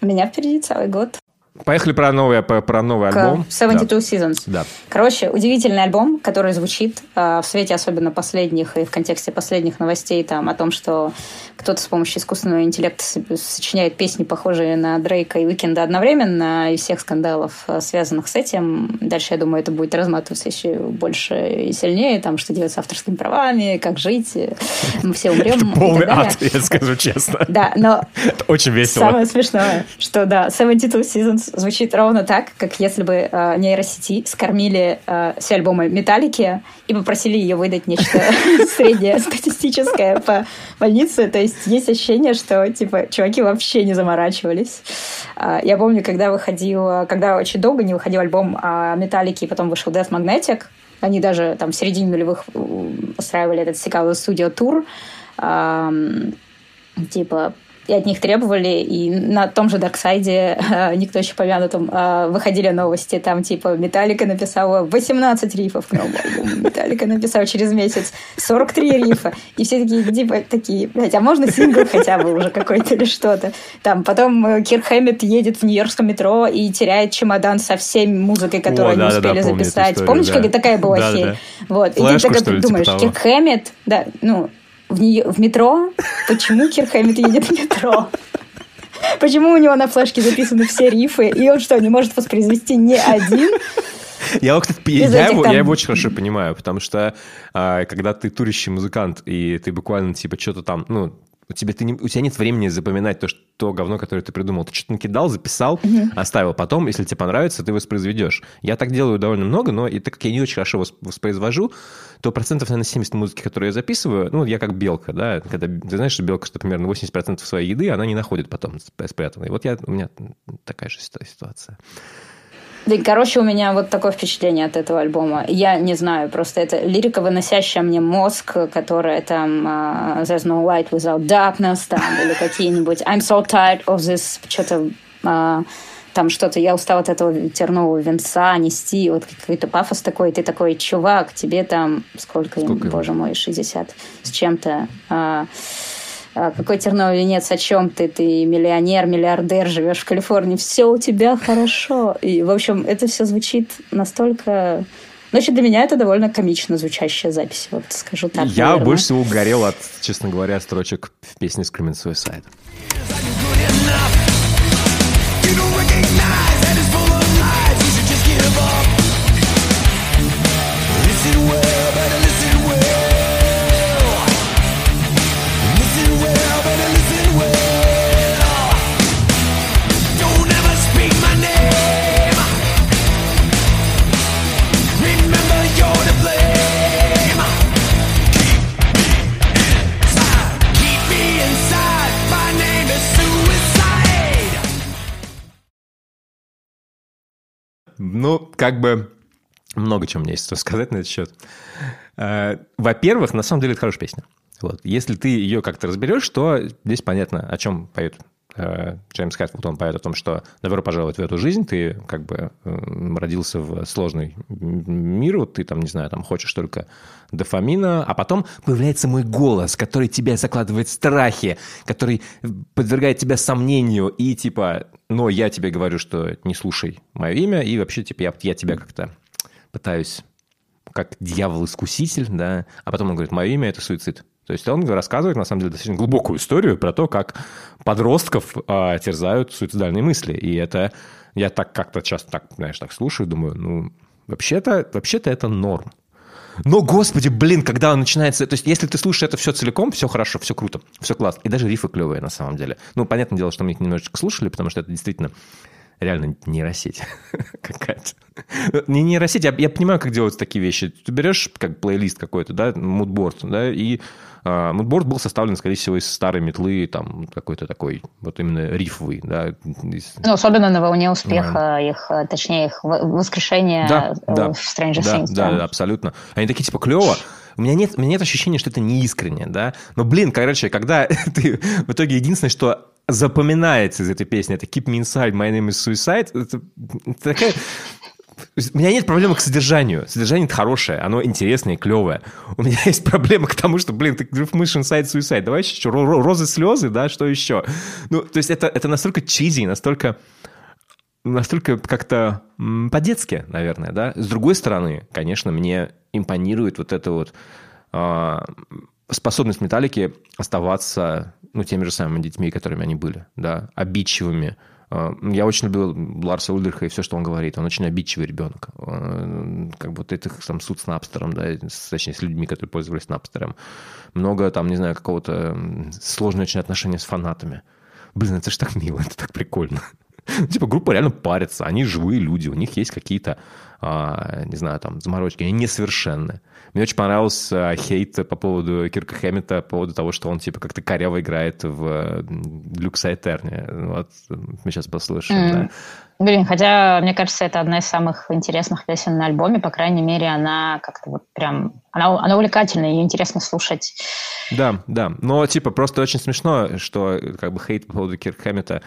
у меня впереди целый год.
Поехали про новый, про, про новый
к
альбом.
72
Да.
Seasons.
Да.
Короче, удивительный альбом, который звучит э, в свете особенно последних и в контексте последних новостей там о том, что кто-то с помощью искусственного интеллекта сочиняет песни, похожие на Дрейка и Уикенда одновременно, и всех скандалов, э, связанных с этим. Дальше, я думаю, это будет разматываться еще больше и сильнее, там, что делать с авторскими правами, как жить, э, мы все умрем. так
Полный ад, я скажу честно.
Да, но
Это очень весело.
Самое смешное, что да, 72 Seasons звучит ровно так, как если бы э, нейросети скормили э, все альбомы Металлики и попросили ее выдать нечто *laughs* среднее статистическое по больнице. То есть есть ощущение, что типа чуваки вообще не заморачивались. А, Я помню, когда выходил, когда очень долго не выходил альбом а, Металлики, и потом вышел Death Magnetic, они даже там в середине нулевых м, устраивали этот Chicago Studio тур. Типа и от них требовали, и на том же Дарксайде, э, никто еще помянутом, э, выходили новости, там типа Металлика написала 18 рифов к новому альбому, Металлика написала через месяц 43 рифа, и все такие, типа, такие, блядь, а можно сингл хотя бы уже какой-то или что-то. Там потом э, Кир Хэммит едет в нью-йоркском метро и теряет чемодан со всей музыкой, которую
О,
они
да-да-да,
успели
эту
записать.
историю,
Помнишь,
да.
как такая была
Да-да-да.
херь? Вот.
Флешку,
и ты так думаешь,
типа
Кир
того?
Хэммит, да, ну, в, нее, в метро? Почему Кир Хэммит едет в метро? Почему у него на флешке записаны все рифы, и он что, не может воспроизвести ни один?
Я, его, кстати,
Из
я, его,
там-
я его очень хорошо понимаю, потому что а, когда ты турящий музыкант, и ты буквально типа что-то там, ну, у тебя, ты не, у тебя нет времени запоминать то, что, то говно, которое ты придумал. Ты что-то накидал, записал, оставил. Потом, если тебе понравится, ты воспроизведешь. Я так делаю довольно много, но и так как я не очень хорошо вос- воспроизвожу, то процентов, наверное, 70 музыки, которую я записываю, ну, я как белка, да, когда ты знаешь, что белка, что примерно 80% своей еды она не находит потом сп- спрятанной. Вот я, у меня такая же ситуа- ситуация.
Да, короче, у меня вот такое впечатление от этого альбома. Я не знаю, просто это лирика, выносящая мне мозг, которая там а, There's no light without darkness, там, *laughs* или какие-нибудь I'm so tired of this, что-то а, там что-то, я устал от этого тернового венца нести, вот какой-то пафос такой, ты такой, чувак, тебе там, сколько, им,
Сколько ему?
боже мой, 60 с чем-то, а, какой терновый венец, о чем ты? Ты миллионер, миллиардер, живешь в Калифорнии, все у тебя хорошо. И, в общем, это все звучит настолько... Ну, вообще, для меня это довольно комично звучащая запись, вот скажу так.
Я
наверное.
больше всего угорел от, честно говоря, строчек в песне Screaming Suicide. Ну, как бы много у меня есть что сказать на этот счет. Э, Во-первых, на самом деле это хорошая песня. Вот. Если ты ее как-то разберешь, то здесь понятно, о чем поет Джеймс Хэтфилд. Он поет о том, что добро пожаловать в эту жизнь, ты как бы родился в сложный мир, вот ты там, не знаю, там хочешь только дофамина, а потом появляется мой голос, который тебя закладывает в страхи, который подвергает тебя сомнению, и типа, но я тебе говорю, что не слушай мое имя, и вообще, типа, я, я тебя как-то пытаюсь как дьявол-искуситель, да, а потом он говорит, мое имя – это суицид. То есть он рассказывает, на самом деле, достаточно глубокую историю про то, как подростков а, терзают суицидальные мысли. И это я так как-то часто так, знаешь, так слушаю, думаю, ну, вообще-то, вообще-то это норм. Но, господи, блин, когда он начинается... То есть, если ты слушаешь это все целиком, все хорошо, все круто, все классно. И даже рифы клевые, на самом деле. Ну, понятное дело, что мы их немножечко слушали, потому что это действительно реально нейросеть *laughs* какая-то. Не нейросеть, я, я понимаю, как делаются такие вещи. Ты берешь как плейлист какой-то, да, мудборд, да, и а, мудборд был составлен, скорее всего, из старой метлы, там, какой-то такой, вот именно рифовый, да. из-
Ну, особенно на волне успеха их, э, точнее, их воскрешения
Да,
э,
да.
в Stranger
да,
Things.
Да, да, абсолютно. Они такие, типа, клево. У меня нет, у меня нет ощущения, что это не искренне, да. Но, блин, короче, когда *laughs* ты в итоге единственное, что запоминается из этой песни, это Keep Me Inside, My Name is Suicide, это, это такая... У меня нет проблемы к содержанию. Содержание хорошее, оно интересное и клевое. У меня *laughs* есть проблема к тому, что, блин, ты рифмуешь inside suicide. Давай еще что, ро- ро- розы, слезы, да, что еще? Ну, то есть это, это настолько чизи, настолько... настолько как-то по-детски, наверное, да. С другой стороны, конечно, мне импонирует вот эта вот а, способность Металлики оставаться, ну, теми же самыми детьми, которыми они были, да, обидчивыми. А, я очень любил Ларса Ульдриха и все, что он говорит. Он очень обидчивый ребенок. А, как вот этих там суд с Напстером, да, точнее, с людьми, которые пользовались Напстером. Много там, не знаю, какого-то сложное очень отношение с фанатами. Блин, это же так мило, это так прикольно. *laughs* Типа группа реально парится, они живые люди, у них есть какие-то, а, не знаю, там, заморочки, они несовершенны. Мне очень понравился хейт по поводу Кирка Хэммета, по поводу того, что он типа как-то коряво играет в Люкса Этерне. Вот мы сейчас послушаем, mm. да.
Блин, хотя, мне кажется, это одна из самых интересных песен на альбоме. По крайней мере, она как-то вот прям... Она, она увлекательная, ее интересно слушать.
Да, да. Но, типа, просто очень смешно, что как бы хейт по поводу Кирка Хэммета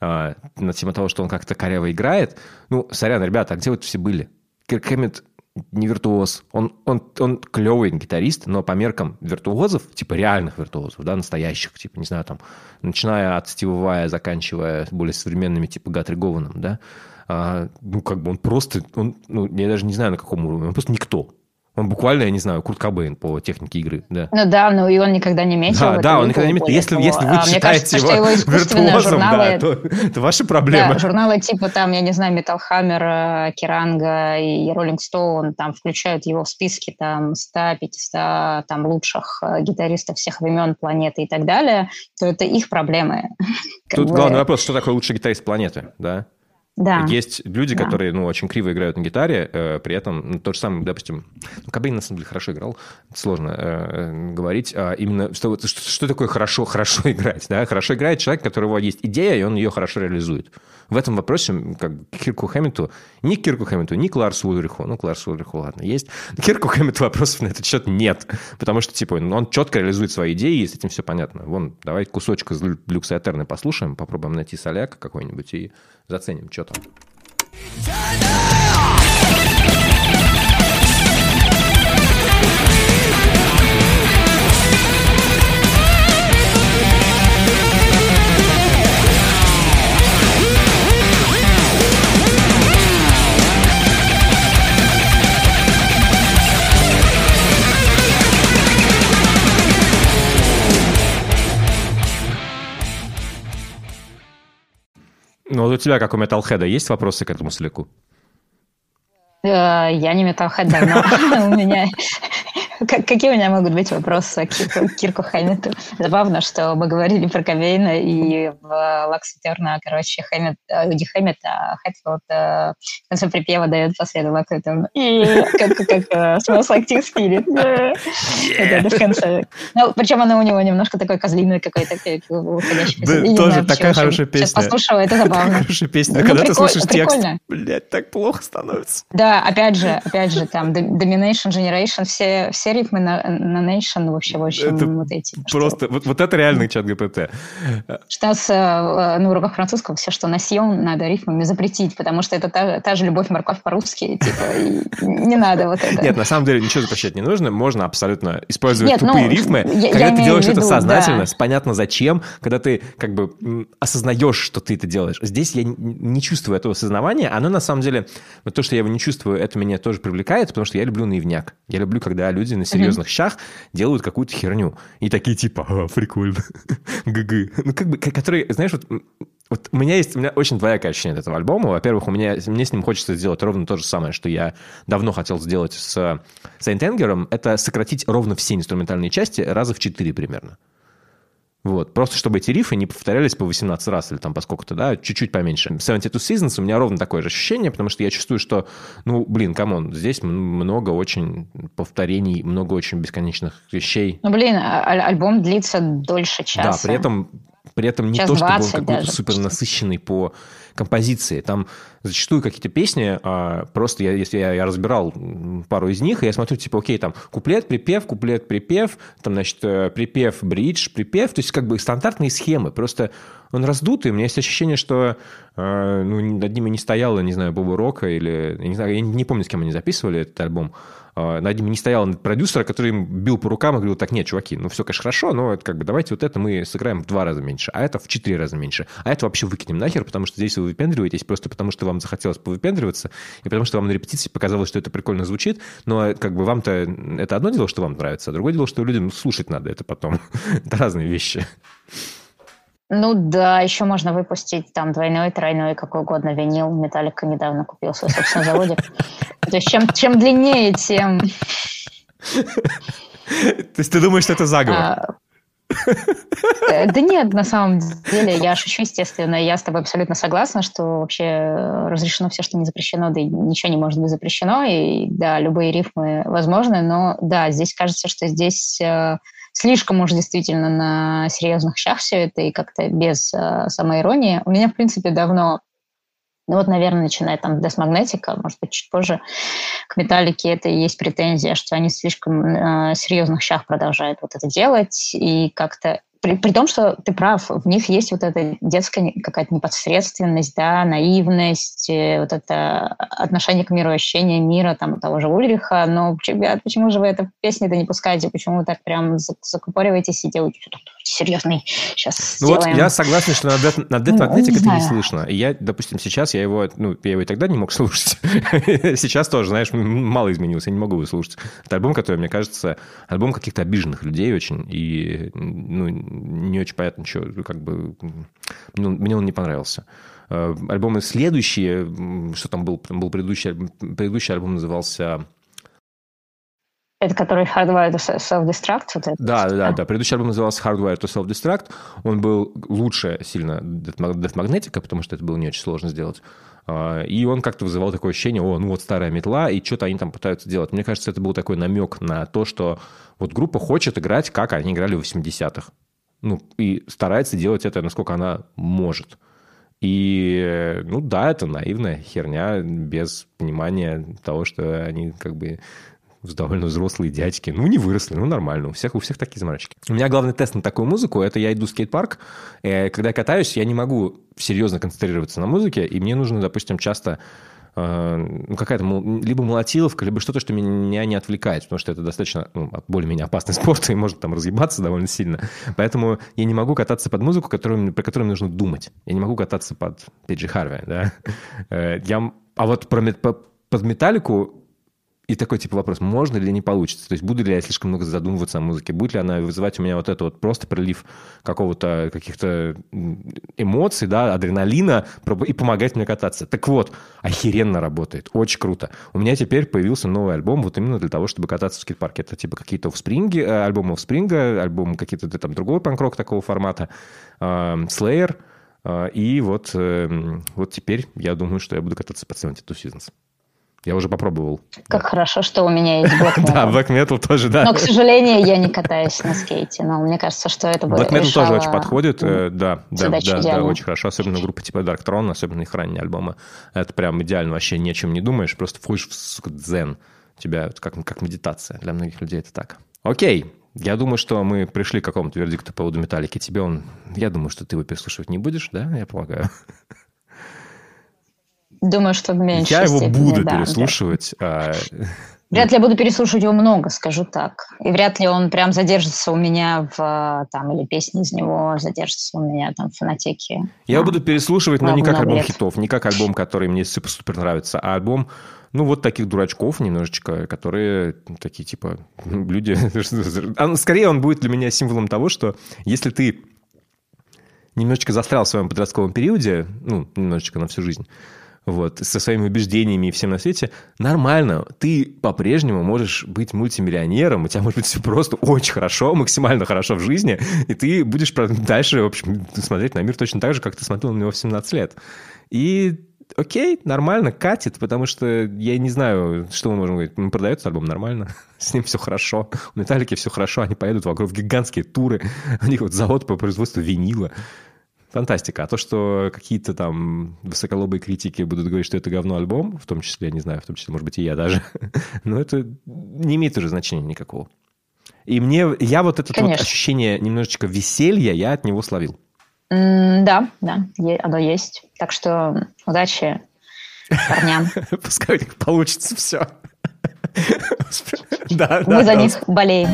э, на тему того, что он как-то коряво играет. Ну, сорян, ребята, а где вот все были? Кирк Хэммет не виртуоз. Он, он, он клевый гитарист, но по меркам виртуозов, типа реальных виртуозов, да, настоящих, типа, не знаю, там, начиная от Стива Вая, заканчивая более современными, типа Гатри Гованом, да, а, ну, как бы он просто, он, ну, я даже не знаю, на каком уровне, он просто никто. Он буквально, я не знаю, Курт Кобейн по технике игры, да.
Ну да, ну и он никогда не метил.
Да, да, он никогда не метил. Если, если вы а, считаете кажется, его, его виртуозом, журналы, да, то это ваши проблемы.
Да, журналы типа там, я не знаю, Metal Hammer, Керанга и Rolling Stone там включают его в списки там 100-500 там лучших э, гитаристов всех времен планеты и так далее, то это их проблемы. *laughs*
Тут главный вопрос, что такое лучший гитарист планеты, да?
Да.
Есть люди, да. которые, ну, очень криво играют на гитаре, э, при этом, ну, то же самое, допустим, ну, Кобейн, на самом деле, хорошо играл, сложно э, говорить, а именно, что, что, что такое хорошо, хорошо *laughs* играть, да? Хорошо играет человек, у которого есть идея, и он ее хорошо реализует. В этом вопросе, как к Кирку Хэммету, ни к Кирку Хэммету, ни к Ларсу Ульриху, ну, к Ларсу Ульриху, ладно, есть, к Кирку Хэммету вопросов на этот счет нет, потому что, типа, он четко реализует свои идеи, и с этим все понятно. Вон, давай кусочек из Люкса Этерны послушаем, попробуем найти соляк какой-нибудь и заценим, что там. Ну, вот у тебя, как у Металлхеда, есть вопросы к этому соляку?
Э, я не Металлхед давно. *laughs* У меня Какие у меня могут быть вопросы к Кирку, Кирку Хэммету? Забавно, что мы говорили про Ковейна, и в Лакс Терна, короче, Хэммет, не Хэммет, а Хэтфилд в конце припева дает последний Лакс Терна. И как, как Smells Like Teen Spirit. Это в конце. Ну, причем она у него немножко такой козлиный какой-то выходящий.
Да, тоже такая хорошая песня.
Сейчас послушала, это забавно.
Хорошая песня. Когда ты слушаешь текст, блядь, так плохо становится.
Да, опять же, опять же, там Domination Generation, все, все рифмы на, на Nation вообще очень это вот эти.
Просто, что... вот, вот это реальный чат ГПТ.
Сейчас э, ну, уроках французского все, что на съем, надо рифмами запретить, потому что это та, та же любовь морковь по-русски, типа, не надо вот это.
Нет, на самом деле ничего запрещать не нужно, можно абсолютно использовать Нет, тупые ну, рифмы, я, когда я ты делаешь виду, это сознательно, да. понятно зачем, когда ты как бы осознаешь, что ты это делаешь. Здесь я не чувствую этого осознавания, оно на самом деле, вот то, что я его не чувствую, это меня тоже привлекает, потому что я люблю наивняк. Я люблю, когда люди на серьезных mm-hmm. щах делают какую-то херню. И такие типа, а, прикольно, *laughs* гг. Ну, как бы, которые, знаешь, вот, вот у меня есть, у меня очень двоякое ощущение от этого альбома. Во-первых, у меня, мне с ним хочется сделать ровно то же самое, что я давно хотел сделать с Saint Anger, это сократить ровно все инструментальные части раза в четыре примерно. Вот. Просто чтобы эти рифы не повторялись по 18 раз или там по сколько-то, да, чуть-чуть поменьше. 72 Seasons у меня ровно такое же ощущение, потому что я чувствую, что, ну, блин, come on, здесь много очень повторений, много очень бесконечных вещей.
Ну, блин, а- а- альбом длится дольше часа.
Да, при этом при этом не Час то, чтобы он какой-то супер насыщенный по композиции. Там зачастую какие-то песни, а, просто я, если я, я разбирал пару из них, и я смотрю, типа, окей, там куплет, припев, куплет, припев, там, значит, э, припев, bridge, припев, то есть как бы стандартные схемы, просто он раздутый, у меня есть ощущение, что э, ну, над ними не стояло, не знаю, Боба Рока или, я не знаю, я не помню, с кем они записывали этот альбом, над ними не стоял продюсера, который им бил по рукам и говорил, так, нет, чуваки, ну все, конечно, хорошо, но это как бы давайте вот это мы сыграем в два раза меньше, а это в четыре раза меньше, а это вообще выкинем нахер, потому что здесь вы выпендриваетесь просто потому, что вам захотелось повыпендриваться, и потому что вам на репетиции показалось, что это прикольно звучит, но как бы вам-то это одно дело, что вам нравится, а другое дело, что людям слушать надо это потом. *laughs* это разные вещи.
Ну да, еще можно выпустить там двойной, тройной, какой угодно винил. Металлика недавно купил свой собственный заводик. *laughs* То есть чем, чем длиннее, тем...
То есть ты думаешь, что это заговор? А,
э, да нет, на самом деле, я шучу, естественно. Я с тобой абсолютно согласна, что вообще разрешено все, что не запрещено, да и ничего не может быть запрещено. И да, любые рифмы возможны, но да, здесь кажется, что здесь э, слишком уж действительно на серьезных щах все это и как-то без э, самоиронии. У меня, в принципе, давно ну вот, наверное, начиная там с Магнетика, может быть, чуть позже, к Металлике это и есть претензия, что они слишком э, серьезных щах продолжают вот это делать, и как-то при, при том, что ты прав, в них есть вот эта детская какая-то непосредственность, да, наивность, э, вот это отношение к миру, ощущение мира там того же Ульриха, но ребят, почему же вы это в песне-то не пускаете, почему вы так прям закупориваетесь и делаете серьезный сейчас
Ну сделаем. вот я согласен, что на Death, на Death Magnetic ну, это не слышно. И я, допустим, сейчас я его, ну, я его и тогда не мог *laughs* слушать. сейчас тоже, знаешь, мало изменился, я не могу его слушать. Это альбом, который, мне кажется, альбом каких-то обиженных людей очень, и, ну, не очень понятно, что, как бы, мне, мне он не понравился. Э, альбомы следующие, что там был, был предыдущий, предыдущий альбом назывался
это который Hardwire to Self-Destruct? Вот это?
Да, да, да. Предыдущий альбом назывался Hardwire to Self-Destruct. Он был лучше сильно Death Magnetic, потому что это было не очень сложно сделать. А, и он как-то вызывал такое ощущение, о, ну вот старая метла, и что-то они там пытаются делать. Мне кажется, это был такой намек на то, что вот группа хочет играть, как они играли в 80-х ну, и старается делать это, насколько она может. И, ну да, это наивная херня без понимания того, что они как бы довольно взрослые дядьки. Ну, не выросли, ну, нормально. У всех, у всех такие заморочки. У меня главный тест на такую музыку – это я иду в скейт-парк. Когда я катаюсь, я не могу серьезно концентрироваться на музыке, и мне нужно, допустим, часто Э, ну, какая-то либо молотиловка, либо что-то, что меня не отвлекает, потому что это достаточно ну, более-менее опасный *laughs* спорт, и может там разъебаться довольно сильно. Поэтому я не могу кататься под музыку, которую, про которую нужно думать. Я не могу кататься под Пиджи Харви, да. Э, я, а вот про, под металлику и такой типа вопрос, можно или не получится? То есть буду ли я слишком много задумываться о музыке? Будет ли она вызывать у меня вот это вот просто прилив какого-то, каких-то эмоций, да, адреналина и помогать мне кататься? Так вот, охеренно работает, очень круто. У меня теперь появился новый альбом вот именно для того, чтобы кататься в скейт-парке. Это типа какие-то э, альбомы в спринга, альбом какие-то там другой панкрок такого формата, Slayer, э, и вот, эм, вот теперь я думаю, что я буду кататься по 72 Seasons. Я уже попробовал.
Как да. хорошо, что у меня есть *laughs* Black Metal.
Да, Black Metal тоже, да.
Но, к сожалению, я не катаюсь на скейте. Но мне кажется, что это будет
Black Metal тоже очень подходит. Э, да, да, да, да, очень хорошо. Особенно группа типа Dark Throne, особенно их ранние альбомы. Это прям идеально. Вообще ни о чем не думаешь, просто входишь в дзен. Тебя как, как медитация. Для многих людей это так. Окей, я думаю, что мы пришли к какому-то вердикту по поводу металлики. Тебе он... Я думаю, что ты его переслушивать не будешь, да? Я полагаю. *laughs*
Думаю, что в меньшей
Я его буду
да,
переслушивать. Да.
Вряд ли я буду переслушивать его много, скажу так. И вряд ли он прям задержится у меня в там, или песни из него задержится у меня там в фонотеке.
Я а, буду переслушивать, но не как альбом лет. хитов, не как альбом, который мне супер-супер нравится, а альбом, ну, вот таких дурачков немножечко, которые такие, типа, *laughs* люди... *laughs* Скорее он будет для меня символом того, что если ты немножечко застрял в своем подростковом периоде, ну, немножечко на всю жизнь, вот, со своими убеждениями и всем на свете, нормально. Ты по-прежнему можешь быть мультимиллионером, у тебя может быть все просто очень хорошо, максимально хорошо в жизни, и ты будешь дальше, в общем, смотреть на мир точно так же, как ты смотрел на него в 17 лет. И окей, нормально, катит, потому что я не знаю, что мы можем говорить. Ну, продается альбом нормально, *laughs* с ним все хорошо. У Металлики все хорошо, они поедут вокруг гигантские туры, *laughs* у них вот завод по производству винила фантастика. А то, что какие-то там высоколобые критики будут говорить, что это говно альбом, в том числе, я не знаю, в том числе, может быть, и я даже, *laughs* но это не имеет уже значения никакого. И мне, я вот это вот ощущение немножечко веселья, я от него словил.
Mm, да, да, оно есть. Так что удачи парням. *laughs*
Пускай у них получится все. *laughs* Да,
Мы за них болеем.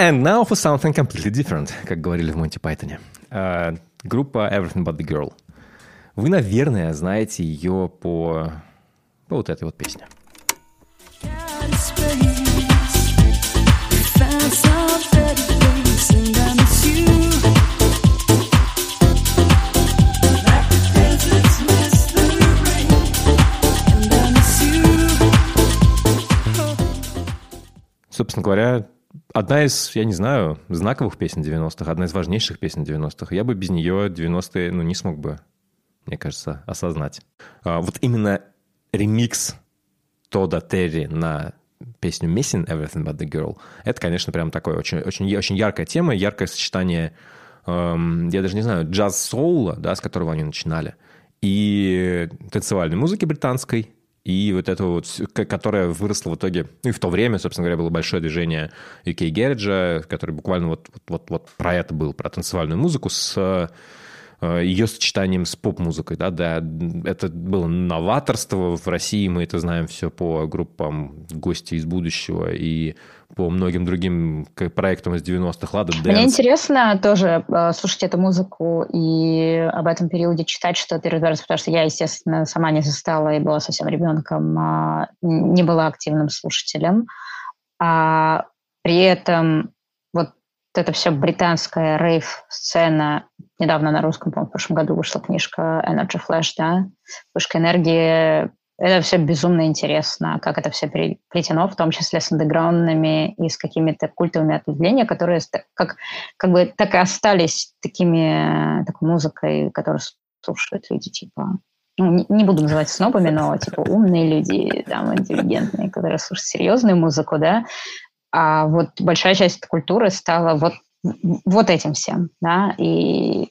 And now for something completely different, как говорили в Монти Пайтоне. А, группа Everything But The Girl. Вы, наверное, знаете ее по, по вот этой вот песне. Собственно говоря, одна из, я не знаю, знаковых песен 90-х, одна из важнейших песен 90-х. Я бы без нее 90-е, ну, не смог бы, мне кажется, осознать. А, вот именно ремикс Тода Терри на песню Missing Everything But The Girl, это, конечно, прям такое очень, очень, очень яркая тема, яркое сочетание, эм, я даже не знаю, джаз-соула, да, с которого они начинали, и танцевальной музыки британской, и вот это вот, к- которая выросла в итоге, ну и в то время, собственно говоря, было большое движение UK Garage, который буквально вот, вот, вот, вот про это был, про танцевальную музыку с ее сочетанием с поп-музыкой, да, да, это было новаторство в России, мы это знаем все по группам «Гости из будущего» и по многим другим проектам из 90-х, «Лада
Мне
Дэнс».
интересно тоже э, слушать эту музыку и об этом периоде читать что-то и разбираться, потому что я, естественно, сама не застала и была совсем ребенком, а, н- не была активным слушателем. А при этом вот это все британская рейв-сцена, недавно на русском, по-моему, в прошлом году вышла книжка Energy Flash, да, вспышка энергии, это все безумно интересно, как это все переплетено, в том числе с андеграундными и с какими-то культовыми ответвлениями, которые как, как бы так и остались такими, такой музыкой, которую слушают люди, типа, ну, не буду называть снобами, но типа умные люди, там, интеллигентные, которые слушают серьезную музыку, да, а вот большая часть культуры стала вот, вот этим всем, да, и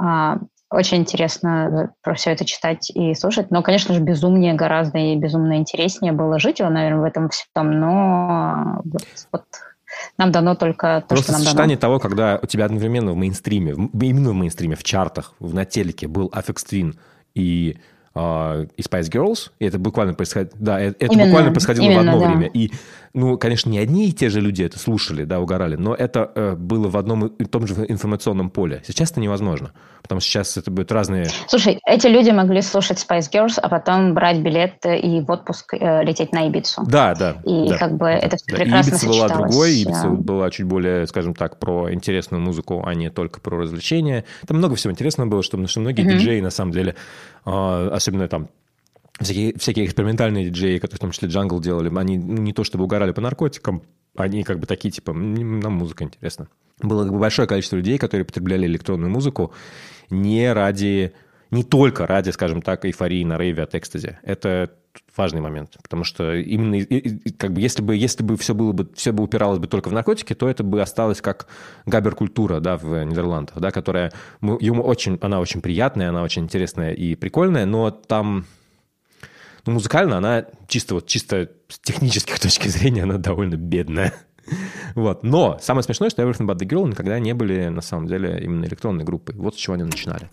а, очень интересно про все это читать и слушать. Но, конечно же, безумнее гораздо и безумно интереснее было жить его, наверное, в этом всем. Но вот, вот нам дано только то,
Просто
что нам
сочетание
дано.
того, когда у тебя одновременно в мейнстриме, в- именно в мейнстриме, в чартах, в, на телеке был Affix Twin и, а, и Spice Girls, и это буквально происходило, да, э- это
Именно,
буквально происходило в
именно,
одно
да.
время. И, ну, конечно, не одни и те же люди это слушали, да, угорали, но это э, было в одном и том же информационном поле. Сейчас это невозможно, потому что сейчас это будут разные...
Слушай, эти люди могли слушать Spice Girls, а потом брать билет и в отпуск э, лететь на Ибицу.
Да, да.
И
да,
как бы
да,
это
да.
прекрасно
Ибица была другой, Ибица
да.
была чуть более, скажем так, про интересную музыку, а не только про развлечения. Там много всего интересного было, что, потому что многие
Мгм.
диджеи, на самом деле, а, особенно там всякие, всякие экспериментальные диджеи, которые в том числе джангл делали, они не то чтобы угорали по наркотикам, они как бы такие, типа, «М, нам музыка интересна. Было как бы большое количество людей, которые потребляли электронную музыку не ради, не только ради, скажем так, эйфории на рейве от экстази. Это важный момент, потому что именно как бы если бы если бы все было бы все бы упиралось бы только в наркотики, то это бы осталось как габер-культура, да, в Нидерландах, да, которая ему очень она очень приятная, она очень интересная и прикольная, но там музыкально она чисто вот чисто с технических *laughs* точки зрения она довольно бедная. *laughs* Вот. Но самое смешное, что Everything But The Girl никогда не были, на самом деле, именно электронной группой. Вот с чего они начинали.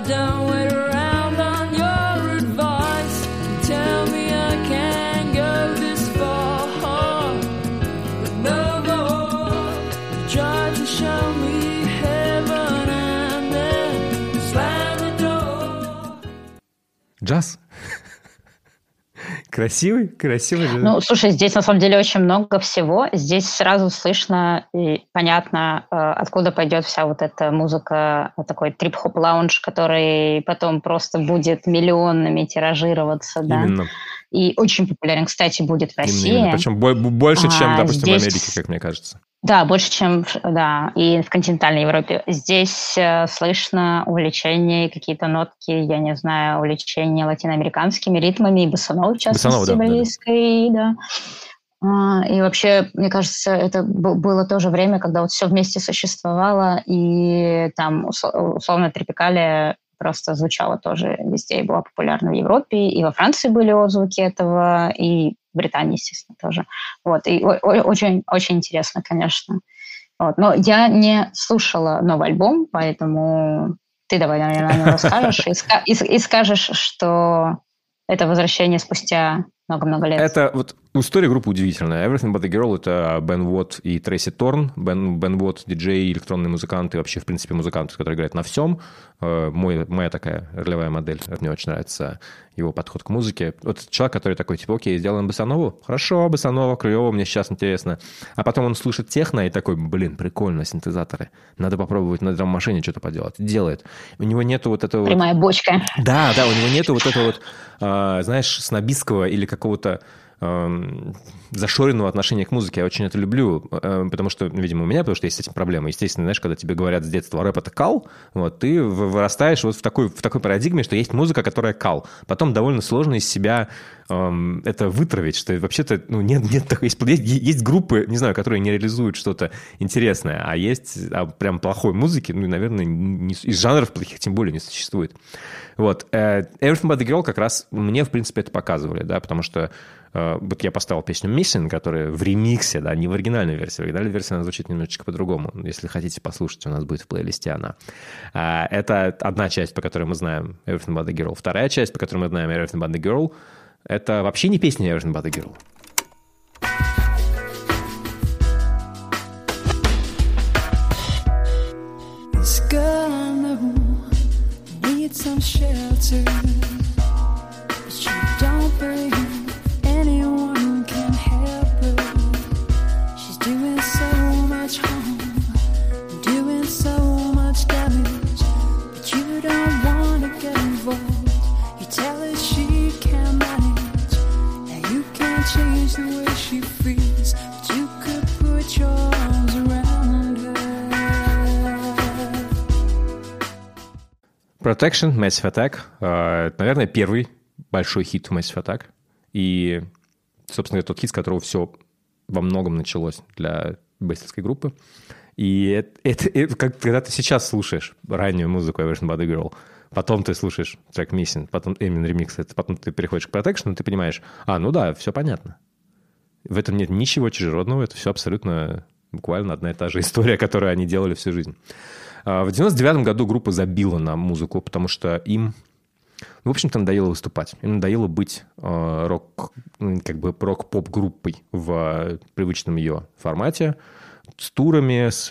If you
Джаз. Красивый, красивый.
Ну, слушай, здесь на самом деле очень много всего. Здесь сразу слышно и понятно, э, откуда пойдет вся вот эта музыка, э, такой трип-хоп лаунж, который потом просто будет миллионами тиражироваться, да.
Именно.
И очень популярен, кстати, будет в
Именно,
России.
именно. Причем бо- больше, чем,
А,
допустим,
здесь-
в Америке, как мне кажется.
Да, больше, чем да, и в континентальной Европе. Здесь э, слышно увлечение, какие-то нотки, я не знаю, увлечение латиноамериканскими ритмами и басановой, в частности,
Басанова, да,
близкой, да. А, И вообще, мне кажется, это было тоже время, когда вот все вместе существовало, и там усло- условно тропикалия просто звучала тоже везде и была популярна в Европе, и во Франции были отзвуки этого, и Британии, естественно, тоже. Вот, и очень, очень интересно, конечно. Вот. Но я не слушала новый альбом, поэтому ты давай, наверное, расскажешь и, и и скажешь, что это возвращение спустя много-много лет.
Это вот история группы удивительная. Everything But The Girl — это Бен Уотт и Трейси Торн. Бен, Бен Уотт — диджей, электронный музыкант и вообще, в принципе, музыкант, который играет на всем. Э, Мой, моя такая ролевая модель. Мне очень нравится его подход к музыке. Вот человек, который такой, типа, окей, сделаем басанову? Хорошо, басанова, клево, мне сейчас интересно. А потом он слышит техно и такой, блин, прикольно, синтезаторы. Надо попробовать на драм-машине что-то поделать. Делает. У него нету вот этого... вот-
Прямая бочка.
да, да, у него нету вот этого вот, а, знаешь, снобистского или какого-то эм, зашоренного отношения к музыке. Я очень это люблю, э, потому что, видимо, у меня, потому что есть с этим проблемы. Естественно, знаешь, когда тебе говорят с детства, рэп — это кал, вот, ты вырастаешь вот в такой, в такой парадигме, что есть музыка, которая кал. Потом довольно сложно из себя эм, это вытравить, что вообще-то, ну, нет, нет такой, есть, есть, группы, не знаю, которые не реализуют что-то интересное, а есть а прям плохой музыки, ну, наверное, не- из жанров плохих тем более не существует. Вот. э, Everything But The Girl как раз мне, в принципе, это показывали, да, потому что вот я поставил песню Missing, которая в ремиксе, да, не в оригинальной версии. В оригинальной версии она звучит немножечко по-другому. Если хотите послушать, у нас будет в плейлисте она. А, Это одна часть, по которой мы знаем Everything But The Girl. Вторая часть, по которой мы знаем Everything But The Girl, это вообще не песня Everything But The Girl.
This girl I know needs some shelter,
Protection, Massive Attack. э, это, наверное, первый большой хит Massive Attack. И, собственно, это тот хит, с которого все во многом началось для бейсовской группы. И это, это- это как, когда ты сейчас слушаешь раннюю музыку Everything The Girl, потом ты слушаешь трек Missing, потом именно ремикс, потом ты переходишь к Protection, и ты понимаешь, а, ну да, все понятно. В этом нет ничего чужеродного, это все абсолютно буквально одна и та же *laughs* история, которую они делали всю жизнь. А, В 99 году группа забила на музыку, потому что им, ну, в общем-то, надоело выступать. Им надоело быть э, рок, м, как бы рок-поп-группой в э, привычном ее формате, с турами, с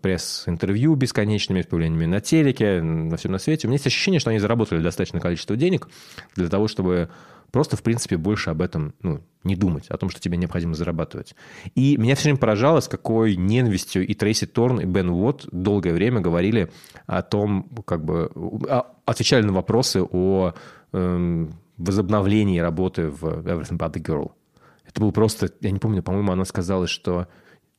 пресс-интервью бесконечными, с появлениями на телеке, на всем на свете. У меня есть ощущение, что они заработали достаточное количество денег для того, чтобы просто, в принципе, больше об этом ну, не думать, о том, что тебе необходимо зарабатывать. И меня все время поражало, с какой ненавистью и Трейси Торн, и Бен Уотт долгое время говорили о том, как бы а, отвечали на вопросы о эм, возобновлении работы в Everything But The Girl. Это был просто, я не помню, по-моему, она сказала, что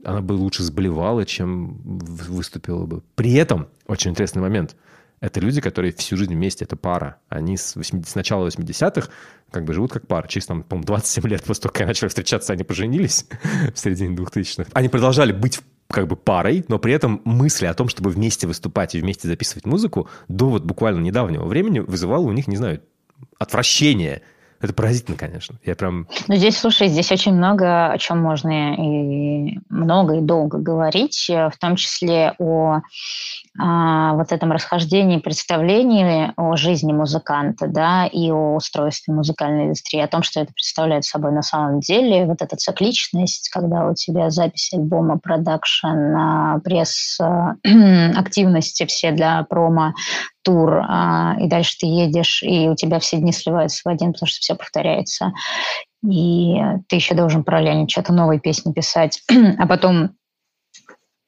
она бы лучше сблевала, чем выступила бы. При этом, очень интересный момент, это люди, которые всю жизнь вместе, это пара. Они с, 80 с начала 80-х как бы живут как пара. Через, там, по-моему, 27 лет после того, как они начали встречаться, они поженились *laughs* в середине 2000-х. Они продолжали быть как бы парой, но при этом мысли о том, чтобы вместе выступать и вместе записывать музыку, до вот буквально недавнего времени вызывало у них, не знаю, отвращение. Это поразительно, конечно. Я прям...
Ну, здесь, слушай, здесь очень много о чем можно и много и долго говорить, э, в том числе о а, вот этом расхождении представлений о жизни музыканта, да, и о устройстве музыкальной индустрии, о том, что это представляет собой на самом деле, вот эта цикличность, когда у тебя запись альбома, продакшн, а, пресс, а, *clears throat* активности все для промо, тур, а, и дальше ты едешь, и у тебя все дни сливаются в один, потому что все повторяется. И ты еще должен параллельно что-то новые песни писать, *clears throat* а потом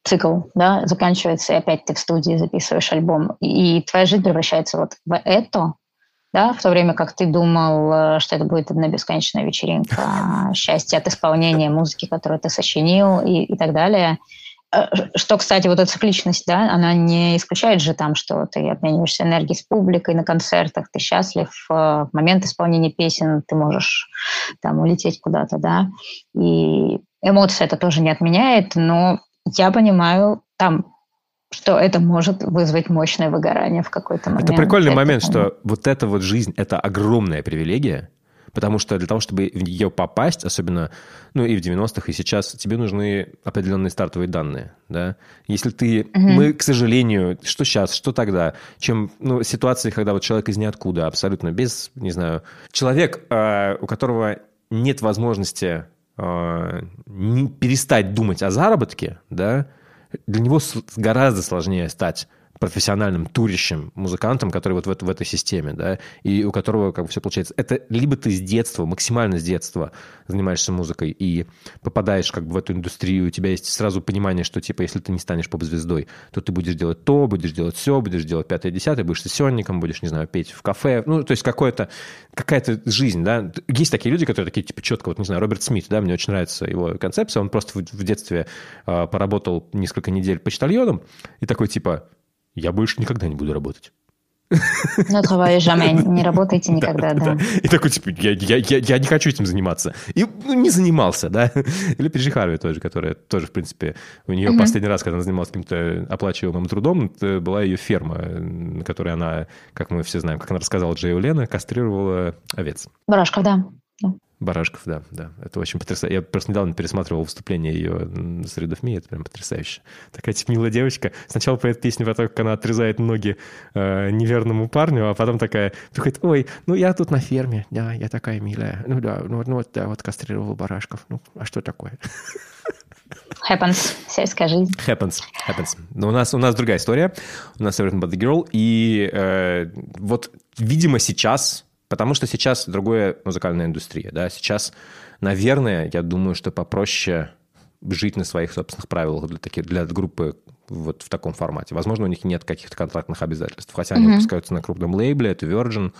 цикл, да, заканчивается, и опять ты в студии записываешь альбом, и твоя жизнь превращается вот в это, да, в то время как ты думал, э, что это будет одна бесконечная вечеринка счастья от исполнения музыки, которую ты сочинил и, и так далее. Э, что, кстати, вот эта цикличность, да, она не исключает же там, что ты обмениваешься энергией с публикой на концертах, ты счастлив, э, в момент исполнения песен ты можешь там улететь куда-то, да, и эмоции это тоже не отменяет, но я понимаю там, что это может вызвать мощное выгорание в какой-то момент.
Это прикольный это момент, что вот эта вот жизнь – это огромная привилегия, Потому что для того, чтобы в нее попасть, особенно ну, и в 90-х, и сейчас, тебе нужны определенные стартовые данные. Да? Если ты... Угу. Мы, к сожалению, что сейчас, что тогда, чем ну, ситуации, когда вот человек из ниоткуда, абсолютно без, не знаю... Человек, э, у которого нет возможности э, не перестать думать о заработке, да, для него гораздо сложнее стать профессиональным турящим музыкантом, который вот в, в этой системе, да, и у которого как бы все получается. Это либо ты с детства, максимально с детства занимаешься музыкой и попадаешь как бы в эту индустрию, у тебя есть сразу понимание, что типа если ты не станешь поп-звездой, то ты будешь делать то, будешь делать все, будешь делать пятое, десятое, будешь сессионником, будешь, не знаю, петь в кафе, ну, то есть какое-то, какая-то жизнь, да. Есть такие люди, которые такие, типа, четко, вот, не знаю, Роберт Смит, да, мне очень нравится его концепция, он просто в, в детстве э, поработал несколько недель почтальоном и такой, типа, я больше никогда не буду работать.
Ну, travaille jamais, не *laughs* работайте никогда, да.
И такой, типа, я, я, я, я не хочу этим заниматься. И ну, не занимался, да. *laughs* Или Пиджи Харви тоже, которая тоже, в принципе, у нее последний раз, когда она занималась каким-то оплачиваемым трудом, была ее ферма, на которой она, как мы все знаем, как она рассказала Джею Лена, кастрировала овец.
Барашков, да.
Барашков, да, да. Это очень потрясающе. Я просто недавно пересматривал выступление ее с Me, это прям потрясающе. Такая типа милая девочка. Сначала поет песню про то, как она отрезает ноги э, неверному парню, а потом такая приходит, ой, ну я тут на ферме, да, я такая милая. Ну да, ну, ну вот, да, вот кастрировал Барашков. Ну, а что такое?
Happens. Сельская жизнь.
Happens. Happens. Но у нас, у нас другая история. У нас Everything But The Girl. И э, вот, видимо, сейчас Потому что сейчас другая музыкальная индустрия. Да? Сейчас, наверное, я думаю, что попроще жить на своих собственных правилах для, таких, для группы вот в таком формате. Возможно, у них нет каких-то контрактных обязательств, хотя mm-hmm. они выпускаются на крупном лейбле, это Virgin,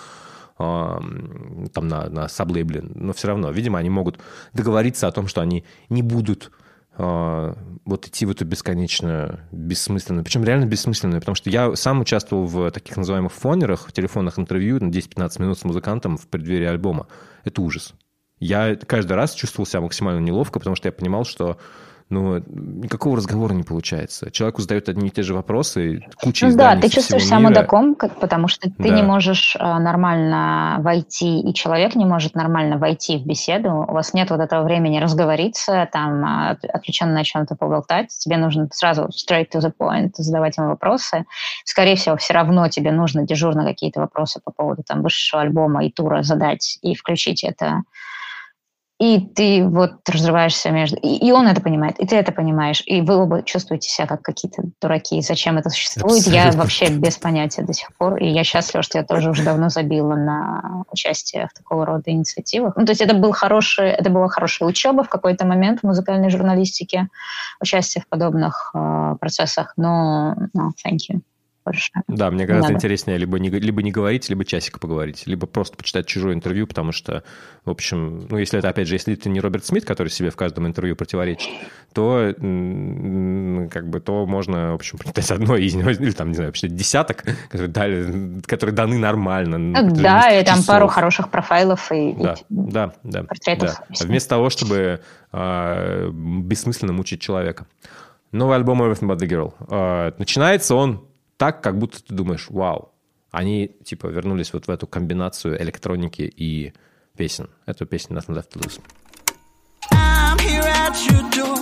там на, на саблейбле, но все равно, видимо, они могут договориться о том, что они не будут вот идти в эту бесконечно бессмысленную, причем реально бессмысленную, потому что я сам участвовал в таких называемых фонерах, в телефонных интервью на 10-15 минут с музыкантом в преддверии альбома. Это ужас. Я каждый раз чувствовал себя максимально неловко, потому что я понимал, что но никакого разговора не получается. Человеку задают одни и те же вопросы, куча
ну, Да, ты чувствуешь себя мудаком, потому что ты да. не можешь а, нормально войти, и человек не может нормально войти в беседу. У вас нет вот этого времени разговориться, там, а, отвлеченно на чем-то поболтать. Тебе нужно сразу straight to the point задавать ему вопросы. Скорее всего, все равно тебе нужно дежурно какие-то вопросы по поводу там высшего альбома и тура задать и включить это и ты вот разрываешься между... И, и он это понимает, и ты это понимаешь, и вы оба чувствуете себя как какие-то дураки. Зачем это существует? Абсолютно. Я вообще без понятия до сих пор, и я счастлива, что я тоже уже давно забила на участие в такого рода инициативах. Ну, то есть это, был хороший, это была хорошая учеба в какой-то момент в музыкальной журналистике, участие в подобных э, процессах, но no, thank you больше.
Да, мне гораздо интереснее либо не, либо не говорить, либо часик поговорить, либо просто почитать чужое интервью, потому что, в общем, ну, если это, опять же, если это не Роберт Смит, который себе в каждом интервью противоречит, то как бы то можно, в общем, прочитать одно из него, или там, не знаю, вообще десяток, которые, дали, которые даны нормально.
Ну, да, и там часов. пару хороших профайлов и,
да, и да, да, портретов. Да. Вместо того, чтобы э, бессмысленно мучить человека. Новый альбом Everything But The Girl. Э, начинается он так, как будто ты думаешь, вау, они типа вернулись вот в эту комбинацию электроники и песен. Эту песню Nothing Left to Lose. I'm here at your door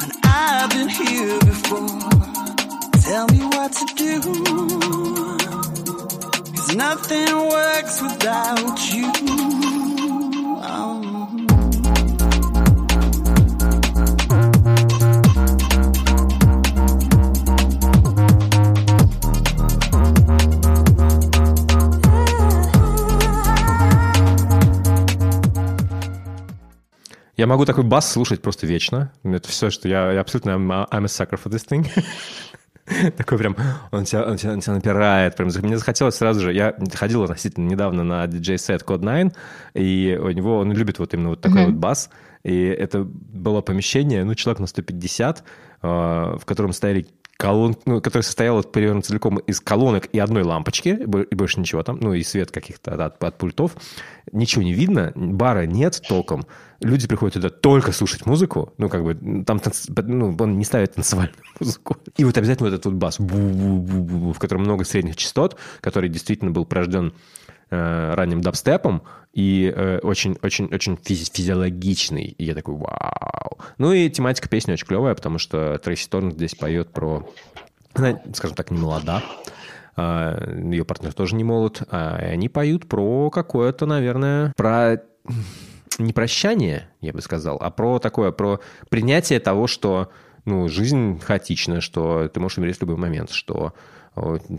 and I've been here before. Tell me what to do Cause nothing works without you Я могу такой бас слушать просто вечно. Это все, что я, я абсолютно I'm, I'm a sucker for this thing. *laughs* Такой прям, он тебя, он, тебя, он тебя напирает. Прям, мне захотелось сразу же, я ходил относительно недавно на DJ-сет Code 9, и у него, он любит вот именно вот такой mm-hmm. вот бас, и это было помещение, ну, человек на 150, в котором стояли колон, ну, который состоял примерно целиком из колонок и одной лампочки, и больше ничего там, ну и свет каких-то от, от пультов. Ничего не видно, бара нет толком. Люди приходят туда только слушать музыку, ну как бы там ну, он не ставит танцевальную *laughs* музыку. И вот обязательно вот этот вот бас, в котором много средних частот, который действительно был порожден э, ранним дабстепом и очень-очень-очень э, физи- физиологичный. И я такой, вау. Ну и тематика песни очень клевая, потому что Трейси Торн здесь поет про, она, скажем так, не молода, а, ее партнер тоже не молод, а они поют про какое-то, наверное, про не прощание, я бы сказал, а про такое, про принятие того, что ну, жизнь хаотична, что ты можешь умереть в любой момент, что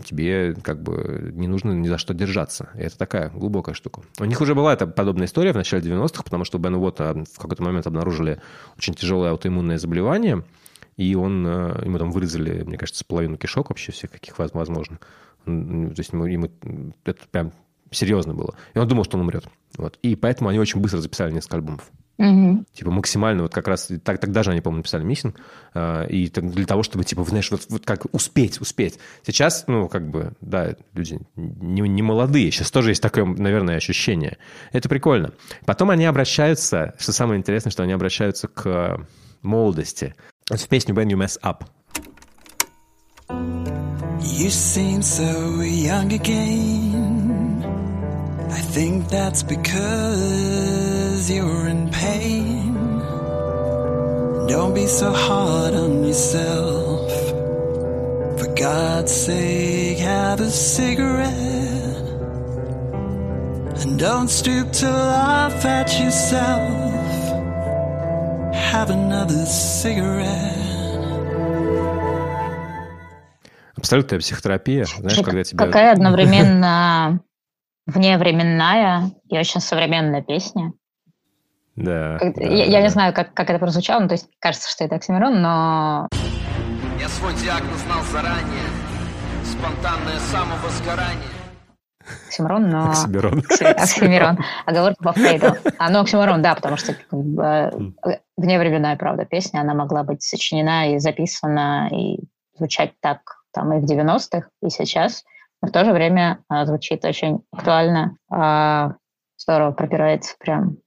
тебе как бы не нужно ни за что держаться. И это такая глубокая штука. У них уже была эта подобная история в начале 90-х, потому что у Бена Уотта в какой-то момент обнаружили очень тяжелое аутоиммунное заболевание, и он, э, ему там вырезали, мне кажется, половину кишок вообще всех, каких возможно. То есть ему, ему это прям серьезно было. И он думал, что он умрет. Вот. И поэтому они очень быстро записали несколько альбомов. Угу. Типа максимально, вот как раз так, тогда же они, по-моему, написали миссинг, э, и так, для того, чтобы, типа, знаешь, вот, вот как успеть, успеть. Сейчас, ну, как бы, да, люди не, не молодые, сейчас тоже есть такое, наверное, ощущение. Это прикольно. Потом они обращаются, что самое интересное, что они обращаются к молодости. Это в песню When You Mess Up. You seem so young again. I think that's because you're in pain. Don't be so hard on yourself. For God's sake, have a cigarette. And don't stoop to laugh at yourself. Have another cigarette. Абсолютная психотерапия. Знаешь, когда тебя...
Какая одновременно вневременная и очень современная песня.
Да.
Как,
да
я,
да,
я не знаю, как, как это прозвучало, ну, то есть кажется, что это Оксимирон, но...
Я свой диагноз знал заранее. Спонтанное самовозгорание.
Оксимирон, но...
Оксимирон.
Оксимирон. Оговорка по Фрейду. А, ну, Оксимирон, да, потому что э, вневременная, правда, песня, она могла быть сочинена и записана, и звучать так там и в 90-х, и сейчас – но в то же время а, звучит очень актуально, а, здорово пропирается прям.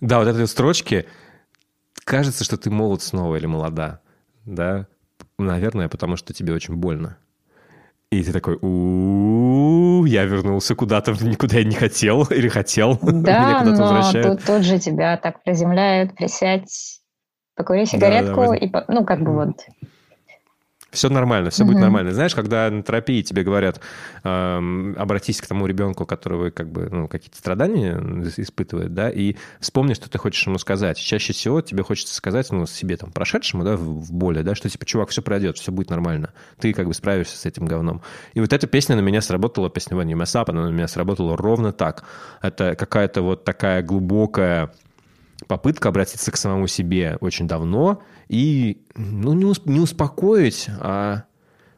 Да, вот эти строчки, кажется, что ты молод снова или молода, да? Наверное, потому что тебе очень больно. И ты такой, у я вернулся куда-то, никуда я не хотел или хотел. *laughs*
Да, но тут, тут же тебя так приземляют, присядь, покури сигаретку, да, да, и, ну, как бы вот
все нормально, все угу. будет нормально. Знаешь, когда на терапии тебе говорят, эм, обратись к тому ребенку, которого как бы, ну, какие-то страдания испытывает, да, и вспомни, что ты хочешь ему сказать. Чаще всего тебе хочется сказать, ну, себе там прошедшему, да, в, в боли, да, что типа, чувак, все пройдет, все будет нормально. Ты как бы справишься с этим говном. И вот эта песня на меня сработала, песня Вани Месап, она на меня сработала ровно так. Это какая-то вот такая глубокая попытка обратиться к самому себе очень давно и ну, не, усп- не успокоить, а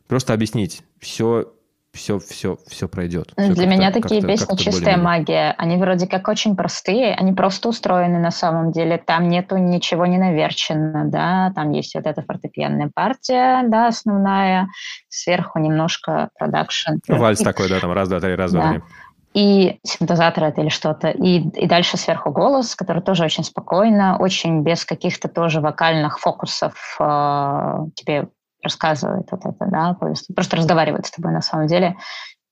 просто объяснить, все, все, все, все пройдет. Все
Для меня такие песни чистая магия. Они вроде как очень простые, они просто устроены на самом деле. Там нету ничего не наверчено, да, там есть вот эта фортепианная партия, да, основная, сверху немножко продакшн.
Вальс и... такой, да, там раз, два, три, раз, два, три
и синтезатор это или что-то, и, и дальше сверху голос, который тоже очень спокойно, очень без каких-то тоже вокальных фокусов э, тебе рассказывает вот это, да, просто разговаривает с тобой на самом деле.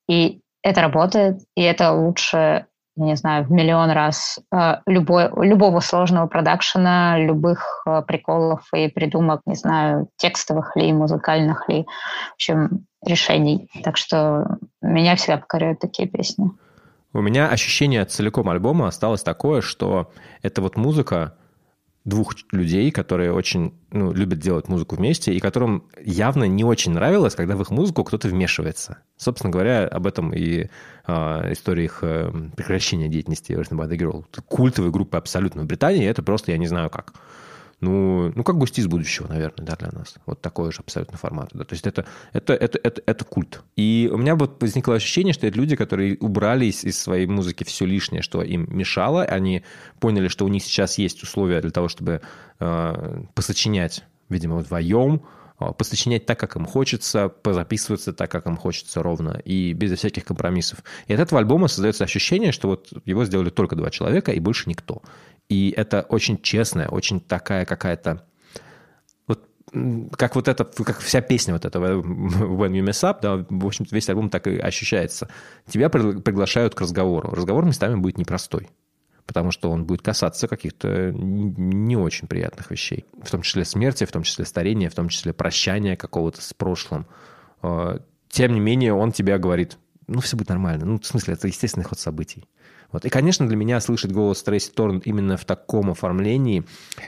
И это работает, и это лучше, не знаю, в миллион раз э, любой, любого сложного продакшена, любых э, приколов и придумок, не знаю, текстовых ли, музыкальных ли, в общем, решений. Так что меня всегда покоряют такие песни.
У меня ощущение целиком альбома осталось такое, что это вот музыка двух людей, которые очень ну, любят делать музыку вместе, и которым явно не очень нравилось, когда в их музыку кто-то вмешивается. Собственно говоря, об этом и э, история их э, прекращения деятельности Everything by the Girl. Культовые группы абсолютно в Британии, это просто я не знаю как. Ну, ну как гости из будущего, наверное, да, для нас. Вот такой же абсолютно формат. Да. То есть это, это, это, это, это культ. И у меня вот возникло ощущение, что это люди, которые убрали из, из своей музыки все лишнее, что им мешало. Они поняли, что у них сейчас есть условия для того, чтобы э, посочинять, видимо, вдвоем, э, посочинять так, как им хочется, позаписываться так, как им хочется ровно и без всяких компромиссов. И от этого альбома создается ощущение, что вот его сделали только два человека и больше никто. И это очень честная, очень такая какая-то... Вот как вот это, как вся песня вот этого When You Mess Up, да, в общем-то, весь альбом так и ощущается. Тебя приглашают к разговору. Разговор местами будет непростой потому что он будет касаться каких-то не очень приятных вещей, в том числе смерти, в том числе старения, в том числе прощания какого-то с прошлым. А, тем не менее, он тебе говорит, ну, все будет нормально. Ну, в смысле, это естественный ход событий. Вот. И, конечно, для меня слышать голос Трейси Торн именно в таком оформлении,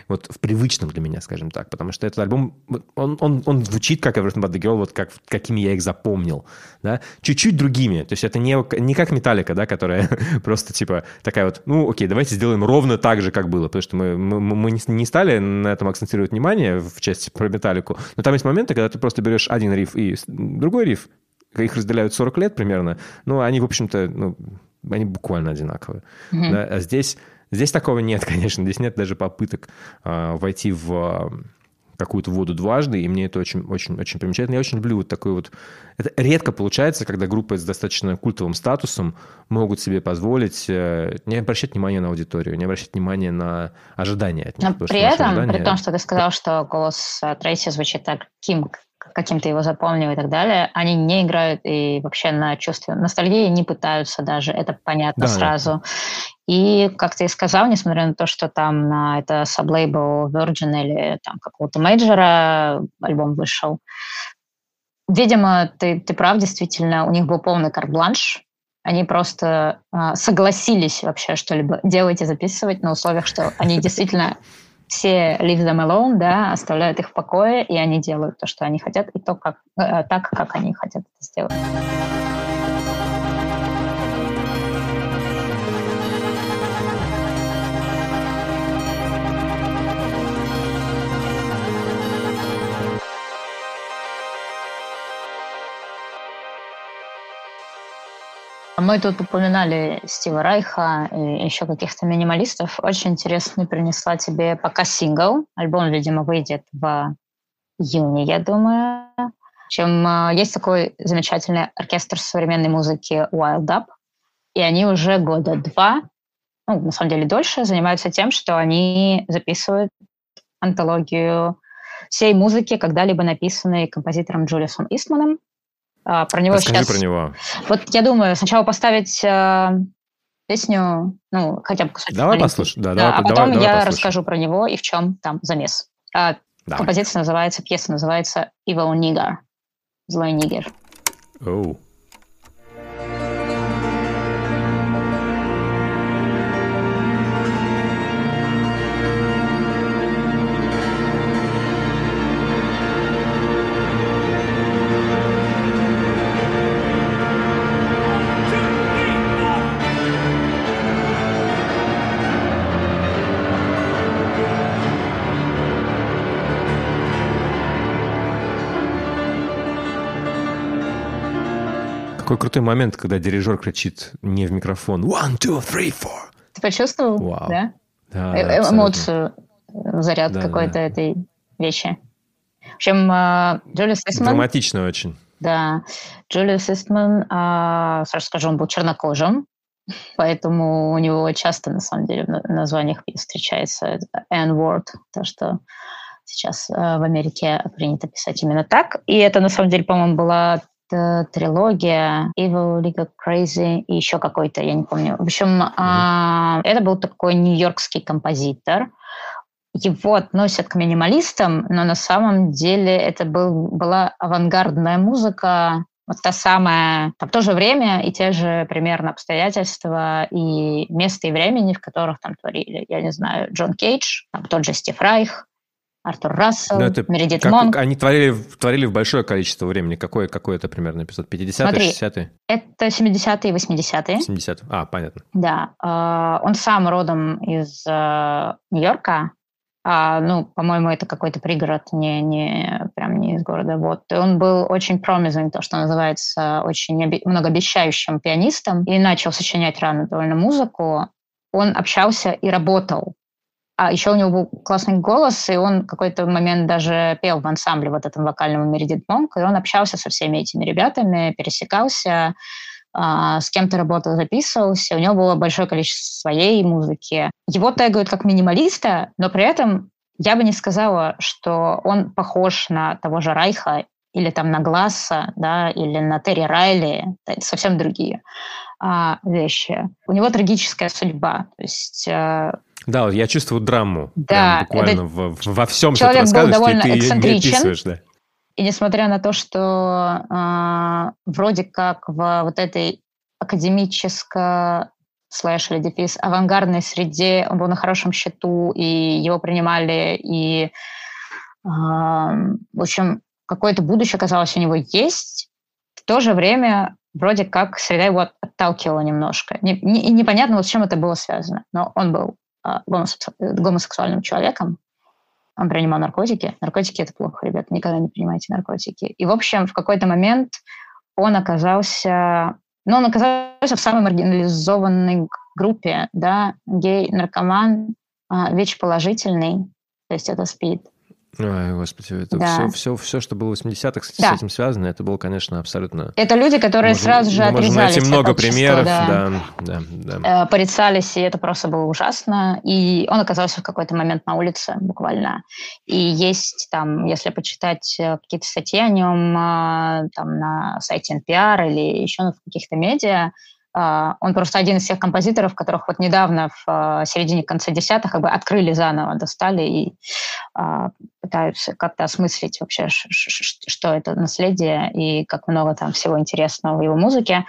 вот в привычном для меня, скажем так, потому что этот альбом, он, он, он звучит как Everything But The Girl, вот как, какими я их запомнил, да, чуть-чуть другими, то есть это не, не как Металлика, да, которая *laughs* просто типа такая вот, ну, окей, давайте сделаем ровно так же, как было, потому что мы, мы, мы не стали на этом акцентировать внимание в части про Металлику, но там есть моменты, когда ты просто берешь один риф и другой риф, их разделяют 40 лет примерно, но они, в общем-то, ну, они буквально одинаковые. Mm-hmm. Да? А здесь, здесь такого нет, *laughs* конечно. Здесь нет даже попыток а, войти в какую-то воду дважды, и мне это очень, очень, очень примечательно. Я очень люблю вот такой вот... Это редко получается, когда группы с достаточно культовым статусом могут себе позволить э, не обращать внимания на аудиторию, не обращать внимания на ожидания от них.
Но при этом, ожидания... при том, что ты сказал, что голос э, Трейси звучит каким-то его запомнил и так далее, они не играют и вообще на чувстве ностальгии не пытаются даже, это понятно да, сразу. Да. И, как ты и сказал, несмотря на то, что там на это sublabel Virgin или там какого-то мейджора альбом вышел, видимо, ты, ты прав, действительно, у них был полный карт-бланш, они просто э, согласились вообще что-либо делать и записывать на условиях, что они *laughs* действительно все leave them alone, да, оставляют их в покое, и они делают то, что они хотят, и то, как, э, так, как они хотят это сделать. Мы тут упоминали Стива Райха и еще каких-то минималистов. Очень интересно принесла тебе пока сингл. Альбом, видимо, выйдет в июне, я думаю. Чем а, есть такой замечательный оркестр современной музыки Wild Up, и они уже года два, ну, на самом деле дольше, занимаются тем, что они записывают антологию всей музыки, когда-либо написанной композитором Джулиусом Истманом. А, про него
Расскажи
сейчас...
про него.
Вот я думаю, сначала поставить э, песню, ну, хотя бы кусочек.
Давай послушаем. Да,
да,
давай,
а потом
давай,
я
давай
расскажу про него и в чем там замес. А, композиция называется, пьеса называется «Evil Nigger», «Злой нигер».
Oh. Какой крутой момент, когда дирижер кричит не в микрофон «One, two, three, four».
Ты почувствовал,
Вау.
да?
Да,
э Эмоцию, заряд
да,
какой-то
да.
этой вещи. В общем, э, Джулиус Истман...
Драматично очень.
Да, Джулиус Истман, а, сразу скажу, он был чернокожим, поэтому у него часто, на самом деле, в названиях встречается N-word, то, что сейчас в Америке принято писать именно так. И это, на самом деле, по-моему, была трилогия Evil League Crazy и еще какой-то, я не помню. В общем, mm-hmm. это был такой нью-йоркский композитор. Его относят к минималистам, но на самом деле это был, была авангардная музыка, вот та самая, там, то же время и те же примерно обстоятельства и место и времени, в которых там творили, я не знаю, Джон Кейдж, там, тот же Стив Райх, Артур Рассел, это Мередит как, Монк.
Они творили, творили в большое количество времени. Какой, какой это примерно эпизод? 50-е, 60-е?
Это 70-е и 80-е.
70 А, понятно.
Да. Э, он сам родом из э, Нью-Йорка. А, ну, по-моему, это какой-то пригород, не, не прям не из города. Вот. И он был очень промизен, то, что называется, очень многообещающим пианистом, и начал сочинять рано довольно музыку. Он общался и работал. А еще у него был классный голос, и он какой-то момент даже пел в ансамбле вот этом вокальном Мередит Монк, и он общался со всеми этими ребятами, пересекался, а, с кем-то работал, записывался, у него было большое количество своей музыки. Его тегают как минималиста, но при этом я бы не сказала, что он похож на того же Райха или там на Гласса, да, или на Терри Райли, это совсем другие а, вещи. У него трагическая судьба, то есть... А...
Да, я чувствую драму.
Да,
буквально это... в, во всем, что ты был довольно ты, эксцентричен, ты да.
И несмотря на то, что э, вроде как в вот этой академической слэш или дефис авангардной среде он был на хорошем счету, и его принимали, и, э, в общем, какое-то будущее, казалось, у него есть. В то же время вроде как среда его отталкивала немножко. Не, не, непонятно, вот с чем это было связано. Но он был э, гомосексуальным человеком, он принимал наркотики. Наркотики – это плохо, ребят, никогда не принимайте наркотики. И, в общем, в какой-то момент он оказался... Ну, он оказался в самой маргинализованной группе, да, гей-наркоман, а, ВИЧ-положительный, то есть это СПИД –
Ой, господи, это да. все, все, все, что было в 80-х с, да. с этим связано, это было, конечно, абсолютно...
Это люди, которые можно, сразу же отрезались Можно найти
много примеров,
да.
Да, да, да.
Э, порицались, и это просто было ужасно. И он оказался в какой-то момент на улице буквально. И есть там, если почитать э, какие-то статьи о нем э, там на сайте NPR или еще в каких-то медиа, он просто один из тех композиторов, которых вот недавно в а, середине-конце десятых как бы открыли заново, достали и а, пытаются как-то осмыслить вообще, что это наследие и как много там всего интересного в его музыке.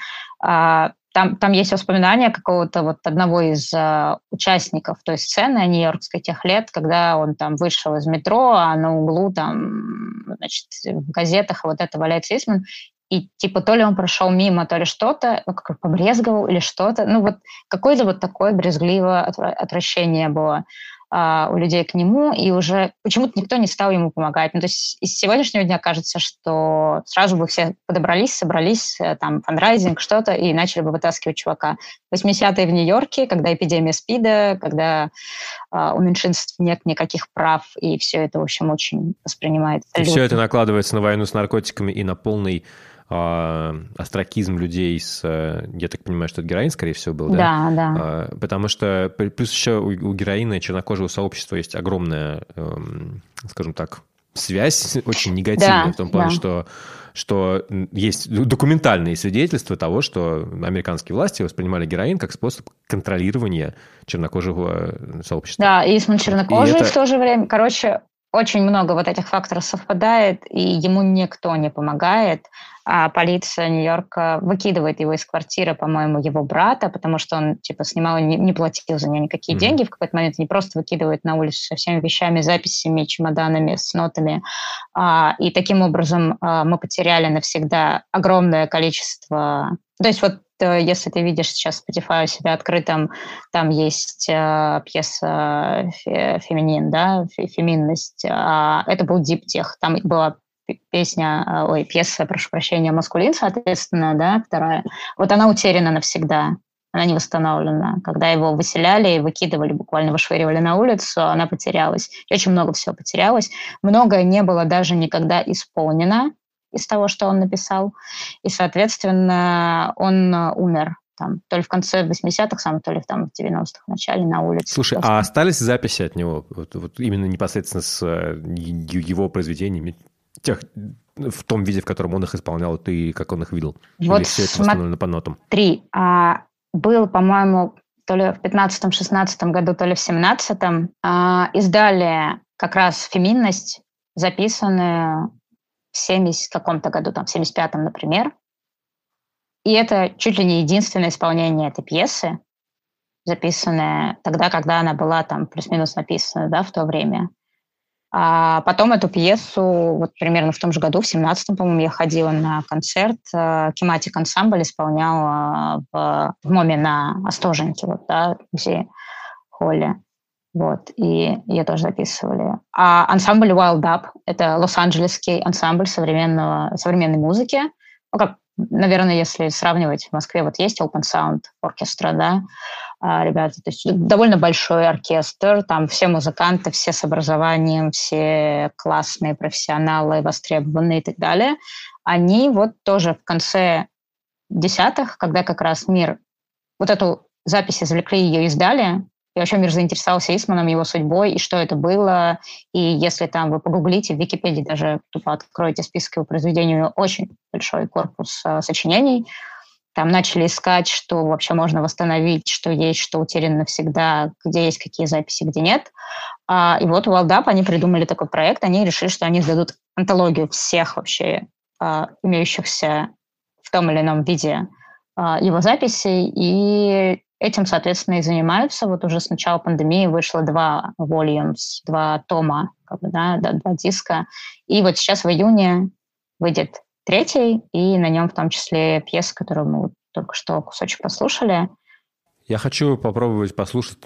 Там, там есть воспоминания какого-то вот одного из э, участников той сцены нью-йоркской тех лет, когда он там вышел из метро, а на углу там, значит, в газетах вот это валяется Исман, и типа то ли он прошел мимо, то ли что-то, ну, как побрезговал или что-то. Ну, вот какое-то вот такое брезгливое отвращение было а, у людей к нему, и уже почему-то никто не стал ему помогать. Ну, то есть из сегодняшнего дня кажется, что сразу бы все подобрались, собрались, э, там, фандрайзинг, что-то, и начали бы вытаскивать чувака. 80-е в Нью-Йорке, когда эпидемия СПИДа, когда а, у меньшинств нет никаких прав, и все это, в общем, очень воспринимается.
И все это накладывается на войну с наркотиками и на полный э, астракизм людей с... Э, я так понимаю, что это героин, скорее всего, был,
да? Да, да.
Э, потому что плюс еще у, героина чернокожего сообщества есть огромная, э, скажем так, связь *laughs* очень негативная да, в том плане, да. что что есть документальные свидетельства того, что американские власти воспринимали героин как способ контролирования чернокожего сообщества.
Да, и чернокожий и это... в то же время. Короче, очень много вот этих факторов совпадает, и ему никто не помогает. А полиция Нью-Йорка выкидывает его из квартиры, по-моему, его брата, потому что он типа снимал и не, не платил за нее никакие mm-hmm. деньги. В какой-то момент они просто выкидывают на улицу со всеми вещами, записями, чемоданами, с нотами. А, и таким образом а, мы потеряли навсегда огромное количество... То есть вот э, если ты видишь сейчас Spotify у себя открытым, там есть э, пьеса «Феминин», да, «Феминность». Э, это был диптех, там была песня, э, ой, пьеса, прошу прощения, «Маскулин», соответственно, да, вторая. Вот она утеряна навсегда, она не восстановлена. Когда его выселяли и выкидывали, буквально вышвыривали на улицу, она потерялась. И очень много всего потерялось. Многое не было даже никогда исполнено, из того, что он написал. И, соответственно, он э, умер там, то ли в конце 80-х, сам, то ли там, в 90-х, в начале на улице.
Слушай, просто. а остались записи от него, вот, вот именно непосредственно с э, его произведениями, тех, в том виде, в котором он их исполнял, ты как он их видел?
Вот Или все это восстановлено по нотам? Три. А, был, по-моему, то ли в 15-16 году, то ли в 17-м, а, издали как раз «Феминность», записанную в 70 каком-то году, там, в 75-м, например. И это чуть ли не единственное исполнение этой пьесы, записанное тогда, когда она была там плюс-минус написана, да, в то время. А потом эту пьесу, вот примерно в том же году, в 17-м, по-моему, я ходила на концерт, Кематик ансамбль исполнял в, в МОМе на Остоженке, вот, да, где холле. Вот, и ее тоже записывали. А ансамбль Wild Up — это лос-анджелесский ансамбль современного, современной музыки. Ну, как, наверное, если сравнивать, в Москве вот есть Open Sound оркестра, да, ребята, то есть довольно большой оркестр, там все музыканты, все с образованием, все классные профессионалы, востребованные и так далее. Они вот тоже в конце десятых, когда как раз мир вот эту запись извлекли, ее издали, и вообще мир заинтересовался Исманом, его судьбой, и что это было. И если там вы погуглите, в Википедии даже тупо откроете список его произведений, очень большой корпус э, сочинений. Там начали искать, что вообще можно восстановить, что есть, что утеряно навсегда, где есть какие записи, где нет. А, и вот у Валдап они придумали такой проект, они решили, что они сдадут антологию всех вообще а, имеющихся в том или ином виде а, его записей, и этим, соответственно, и занимаются. Вот уже с начала пандемии вышло два volumes, два тома, как бы, да, два диска. И вот сейчас в июне выйдет третий, и на нем в том числе пьеса, которую мы только что кусочек послушали.
Я хочу попробовать послушать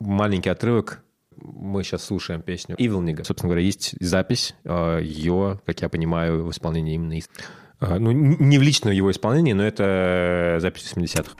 маленький отрывок. Мы сейчас слушаем песню Ивелнига. Собственно говоря, есть запись а, ее, как я понимаю, в исполнении именно а, ну, не в личном его исполнении, но это запись 80-х.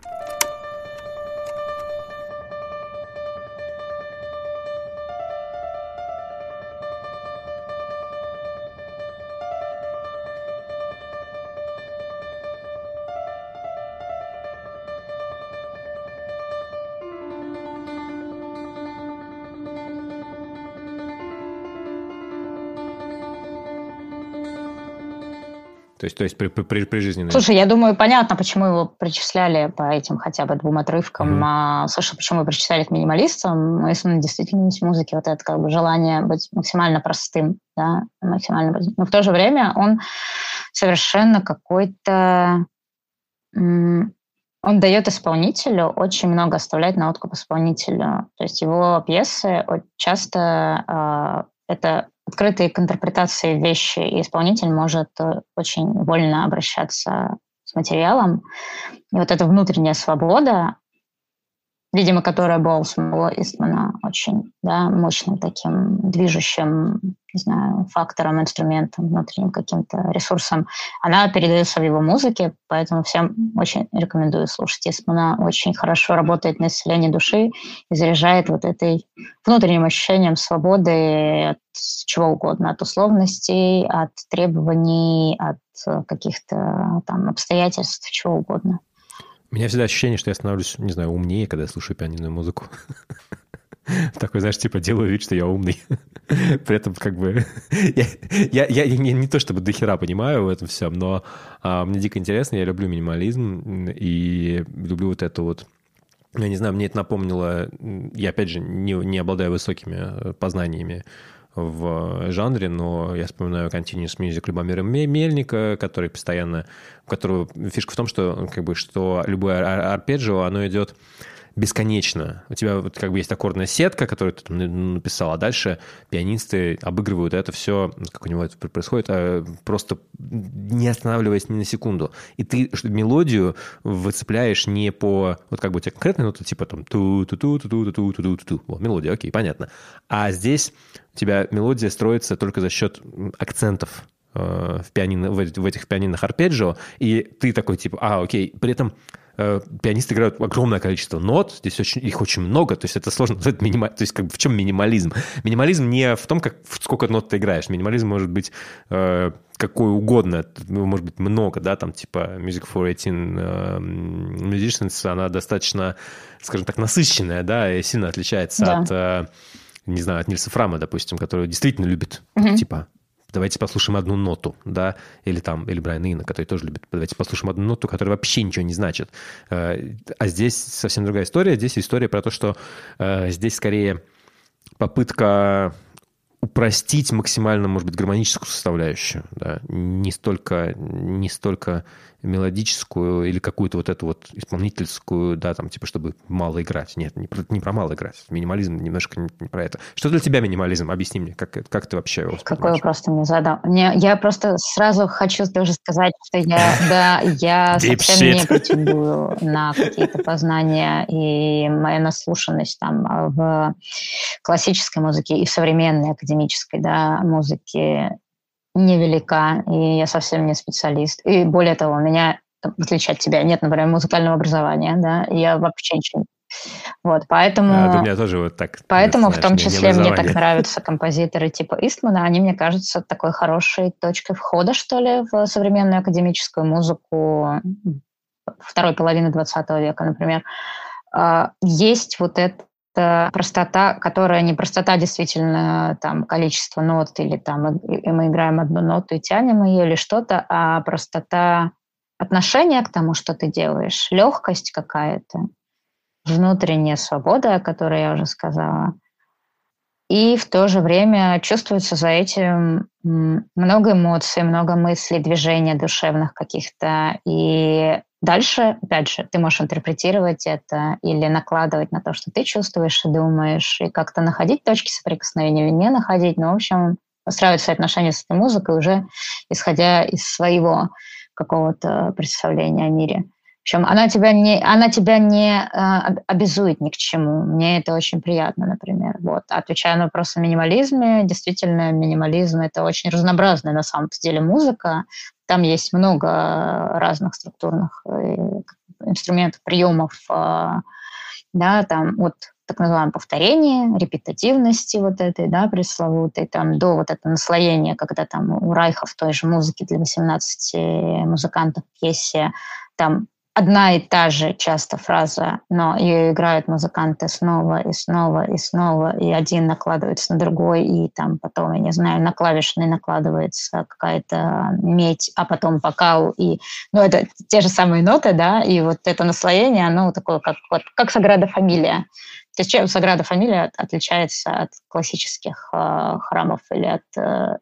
То есть, при, при, при жизни.
Слушай, я думаю, понятно, почему его причисляли по этим хотя бы двум отрывкам. Mm-hmm. А, слушай, почему его причисляли к минималистам? Ну, если на действительность музыки, вот это как бы желание быть максимально простым, да, максимально. Но в то же время он совершенно какой-то... он дает исполнителю очень много оставляет на откуп исполнителю. То есть его пьесы часто э, это открытые к интерпретации вещи, и исполнитель может э, очень вольно обращаться с материалом. И вот эта внутренняя свобода, видимо, которая была у самого Истмана очень да, мощным таким движущим, не знаю, фактором, инструментом, внутренним каким-то ресурсом, она передается в его музыке, поэтому всем очень рекомендую слушать Истмана. Очень хорошо работает на исцеление души и заряжает вот этой внутренним ощущением свободы от чего угодно, от условностей, от требований, от каких-то там обстоятельств, чего угодно.
У меня всегда ощущение, что я становлюсь, не знаю, умнее, когда я слушаю пианинную музыку. *laughs* Такой, знаешь, типа делаю вид, что я умный. *laughs* При этом как бы... я, *laughs* я, я, я не то чтобы дохера понимаю в этом всем, но а, мне дико интересно, я люблю минимализм и люблю вот это вот я не знаю, мне это напомнило, я опять же не, не обладаю высокими познаниями в жанре, но я вспоминаю Continuous Music Любомира Мельника, который постоянно, у которого фишка в том, что как бы что любое арпеджио, оно идет бесконечно. У тебя вот как бы есть аккордная сетка, которую ты там написал, а дальше пианисты обыгрывают это все, как у него это происходит, а просто не останавливаясь ни на секунду. И ты мелодию выцепляешь не по, вот как бы у тебя конкретная нота, типа там ту ту ту ту ту ту ту ту ту Вот, мелодия, окей, понятно. А здесь у тебя мелодия строится только за счет акцентов в, пианино, в этих пианинах арпеджио, и ты такой типа, а, окей, при этом Э, пианисты играют огромное количество нот, здесь очень, их очень много, то есть это сложно назвать минималь... То есть как бы в чем минимализм? Минимализм не в том, как, сколько нот ты играешь. Минимализм может быть э, какой угодно, ну, может быть много, да, там типа Music for 18 э, Musicians, она достаточно, скажем так, насыщенная, да, и сильно отличается да. от, э, не знаю, от Нильса Фрама, допустим, который действительно любит, угу. типа, давайте послушаем одну ноту, да, или там, или Брайан Ина, который тоже любит, давайте послушаем одну ноту, которая вообще ничего не значит. Э, а здесь совсем другая история. Здесь история про то, что э, здесь скорее попытка упростить максимально, может быть, гармоническую составляющую, да, не столько, не столько мелодическую или какую-то вот эту вот исполнительскую, да, там, типа, чтобы мало играть. Нет, не про, не про мало играть. Минимализм немножко не, не про это. Что для тебя минимализм? Объясни мне, как, как ты вообще его
Какой вопрос ты мне задал? Не, я просто сразу хочу тоже сказать, что я, *laughs* да, я совсем не претендую на какие-то познания и моя наслушанность там в классической музыке и в современной академической, да, музыке невелика, и я совсем не специалист. И более того, у меня, в отличие от тебя, нет, например, музыкального образования, да, и я вообще ничего не вот, поэтому...
А, у меня тоже вот так.
Поэтому, знаешь, в том числе, мне так нравятся композиторы типа Истмана. Они, мне кажется, такой хорошей точкой входа, что ли, в современную академическую музыку второй половины 20 века, например. А, есть вот это простота, которая не простота действительно там количество нот или там и мы играем одну ноту и тянем ее или что-то, а простота отношения к тому, что ты делаешь, легкость какая-то, внутренняя свобода, о которой я уже сказала. И в то же время чувствуется за этим много эмоций, много мыслей, движения душевных каких-то. И Дальше, опять же, ты можешь интерпретировать это или накладывать на то, что ты чувствуешь и думаешь, и как-то находить точки соприкосновения или не находить. Но, в общем, устраивать свои отношения с этой музыкой уже исходя из своего какого-то представления о мире. Причем она тебя не, она тебя не э, обязует ни к чему. Мне это очень приятно, например. Вот. Отвечая на вопрос о минимализме, действительно, минимализм — это очень разнообразная на самом деле музыка. Там есть много разных структурных э, инструментов, приемов, э, да, там от так называемое повторение, репетативности вот этой, да, пресловутой, там, до вот этого наслоения, когда там у Райха в той же музыке для 18 музыкантов пьесе там одна и та же часто фраза, но ее играют музыканты снова и снова и снова, и один накладывается на другой, и там потом, я не знаю, на клавишный накладывается какая-то медь, а потом вокал, и, ну, это те же самые ноты, да, и вот это наслоение, оно такое, как, вот, как Саграда Фамилия. То есть чем Саграда Фамилия отличается от классических э, храмов или от э,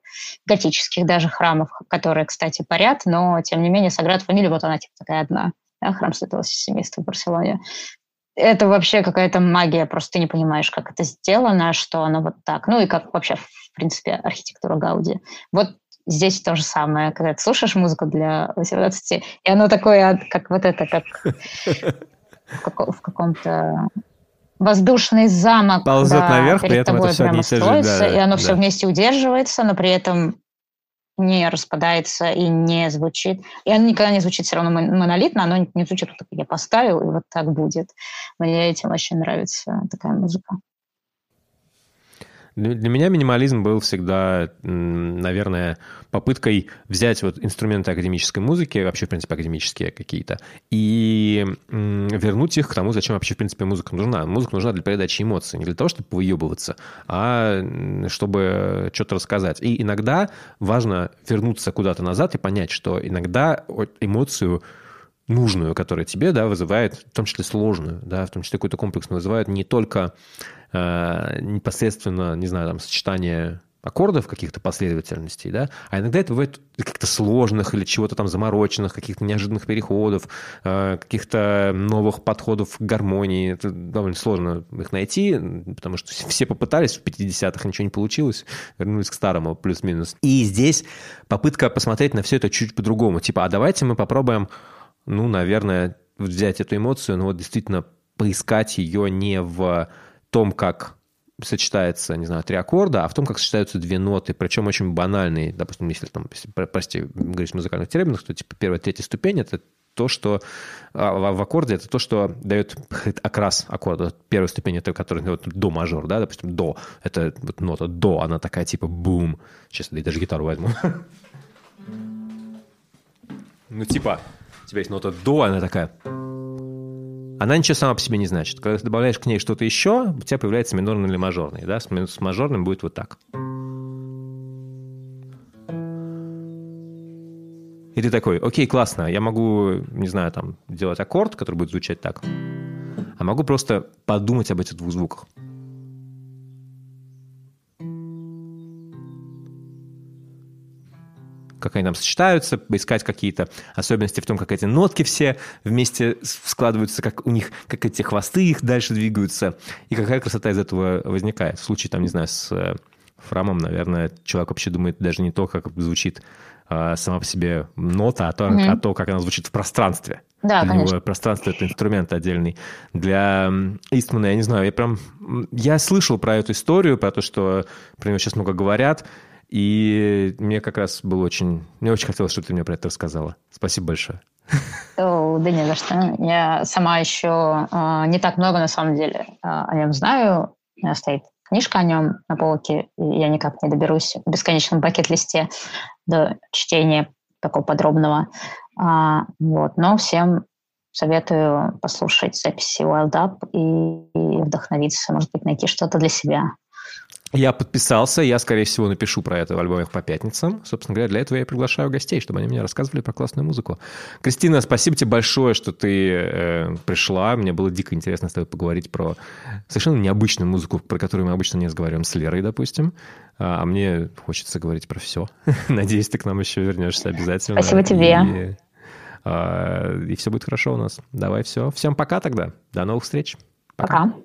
готических даже храмов, которые, кстати, парят, но, тем не менее, Саграда Фамилия, вот она типа такая одна храм Святого Семейства в Барселоне. Это вообще какая-то магия, просто ты не понимаешь, как это сделано, что оно вот так. Ну и как вообще, в принципе, архитектура Гауди. Вот здесь то же самое, когда ты слушаешь музыку для 18, и оно такое, как вот это, как в каком-то воздушный замок.
Ползет да, наверх,
перед
при этом
тобой
это все
прямо строится,
да,
и оно
да.
все вместе удерживается, но при этом не распадается и не звучит. И оно никогда не звучит все равно монолитно, оно не звучит, вот я поставил, и вот так будет. Мне этим очень нравится такая музыка.
Для меня минимализм был всегда, наверное, попыткой взять вот инструменты академической музыки, вообще, в принципе, академические какие-то, и вернуть их к тому, зачем вообще, в принципе, музыка нужна. Музыка нужна для передачи эмоций, не для того, чтобы выебываться, а чтобы что-то рассказать. И иногда важно вернуться куда-то назад и понять, что иногда эмоцию нужную, которая тебе, да, вызывает, в том числе сложную, да, в том числе какой-то комплекс вызывает не только э, непосредственно, не знаю, там, сочетание аккордов каких-то последовательностей, да, а иногда это бывает каких-то сложных или чего-то там замороченных, каких-то неожиданных переходов, э, каких-то новых подходов к гармонии. Это довольно сложно их найти, потому что все попытались в 50-х, ничего не получилось, вернулись к старому плюс-минус. И здесь попытка посмотреть на все это чуть по-другому. Типа, а давайте мы попробуем ну, наверное, взять эту эмоцию, но вот действительно поискать ее не в том, как сочетается, не знаю, три аккорда, а в том, как сочетаются две ноты, причем очень банальные. Допустим, если там, если, прости, говорить в музыкальных терминах, то типа первая, третья ступень — это то, что а, в аккорде это то, что дает окрас аккорда. Первая ступень это который вот, до мажор, да, допустим, до. Это вот нота до, она такая типа бум. Сейчас я даже гитару возьму. Ну, типа, у тебя есть нота до, она такая... Она ничего сама по себе не значит. Когда ты добавляешь к ней что-то еще, у тебя появляется минорный или мажорный. Да? С с мажорным будет вот так. И ты такой, окей, классно, я могу, не знаю, там, делать аккорд, который будет звучать так, а могу просто подумать об этих двух звуках. Как они там сочетаются, поискать какие-то особенности в том, как эти нотки все вместе складываются, как у них, как эти хвосты их дальше двигаются, и какая красота из этого возникает. В случае, там, не знаю, с э, Фрамом, наверное, человек вообще думает даже не то, как звучит а, сама по себе нота, а то, mm-hmm. а то, как она звучит в пространстве.
Да,
Для
конечно.
него пространство — это инструмент отдельный. Для Истмана, я не знаю, я прям... Я слышал про эту историю, про то, что про него сейчас много говорят, и мне как раз было очень... Мне очень хотелось, чтобы ты мне про это рассказала. Спасибо большое.
О, да не за что. Я сама еще э, не так много, на самом деле, э, о нем знаю. У меня стоит книжка о нем на полке, и я никак не доберусь в бесконечном пакет-листе до чтения такого подробного. А, вот. Но всем советую послушать записи Wild Up и, и вдохновиться, может быть, найти что-то для себя.
Я подписался, я, скорее всего, напишу про это в альбомах по пятницам. Собственно говоря, для этого я приглашаю гостей, чтобы они мне рассказывали про классную музыку. Кристина, спасибо тебе большое, что ты э, пришла. Мне было дико интересно с тобой поговорить про совершенно необычную музыку, про которую мы обычно не разговариваем с Лерой, допустим. А, а мне хочется говорить про все. *laughs* Надеюсь, ты к нам еще вернешься обязательно.
Спасибо тебе.
И, э, и все будет хорошо у нас. Давай все. Всем пока тогда. До новых встреч.
Пока. пока.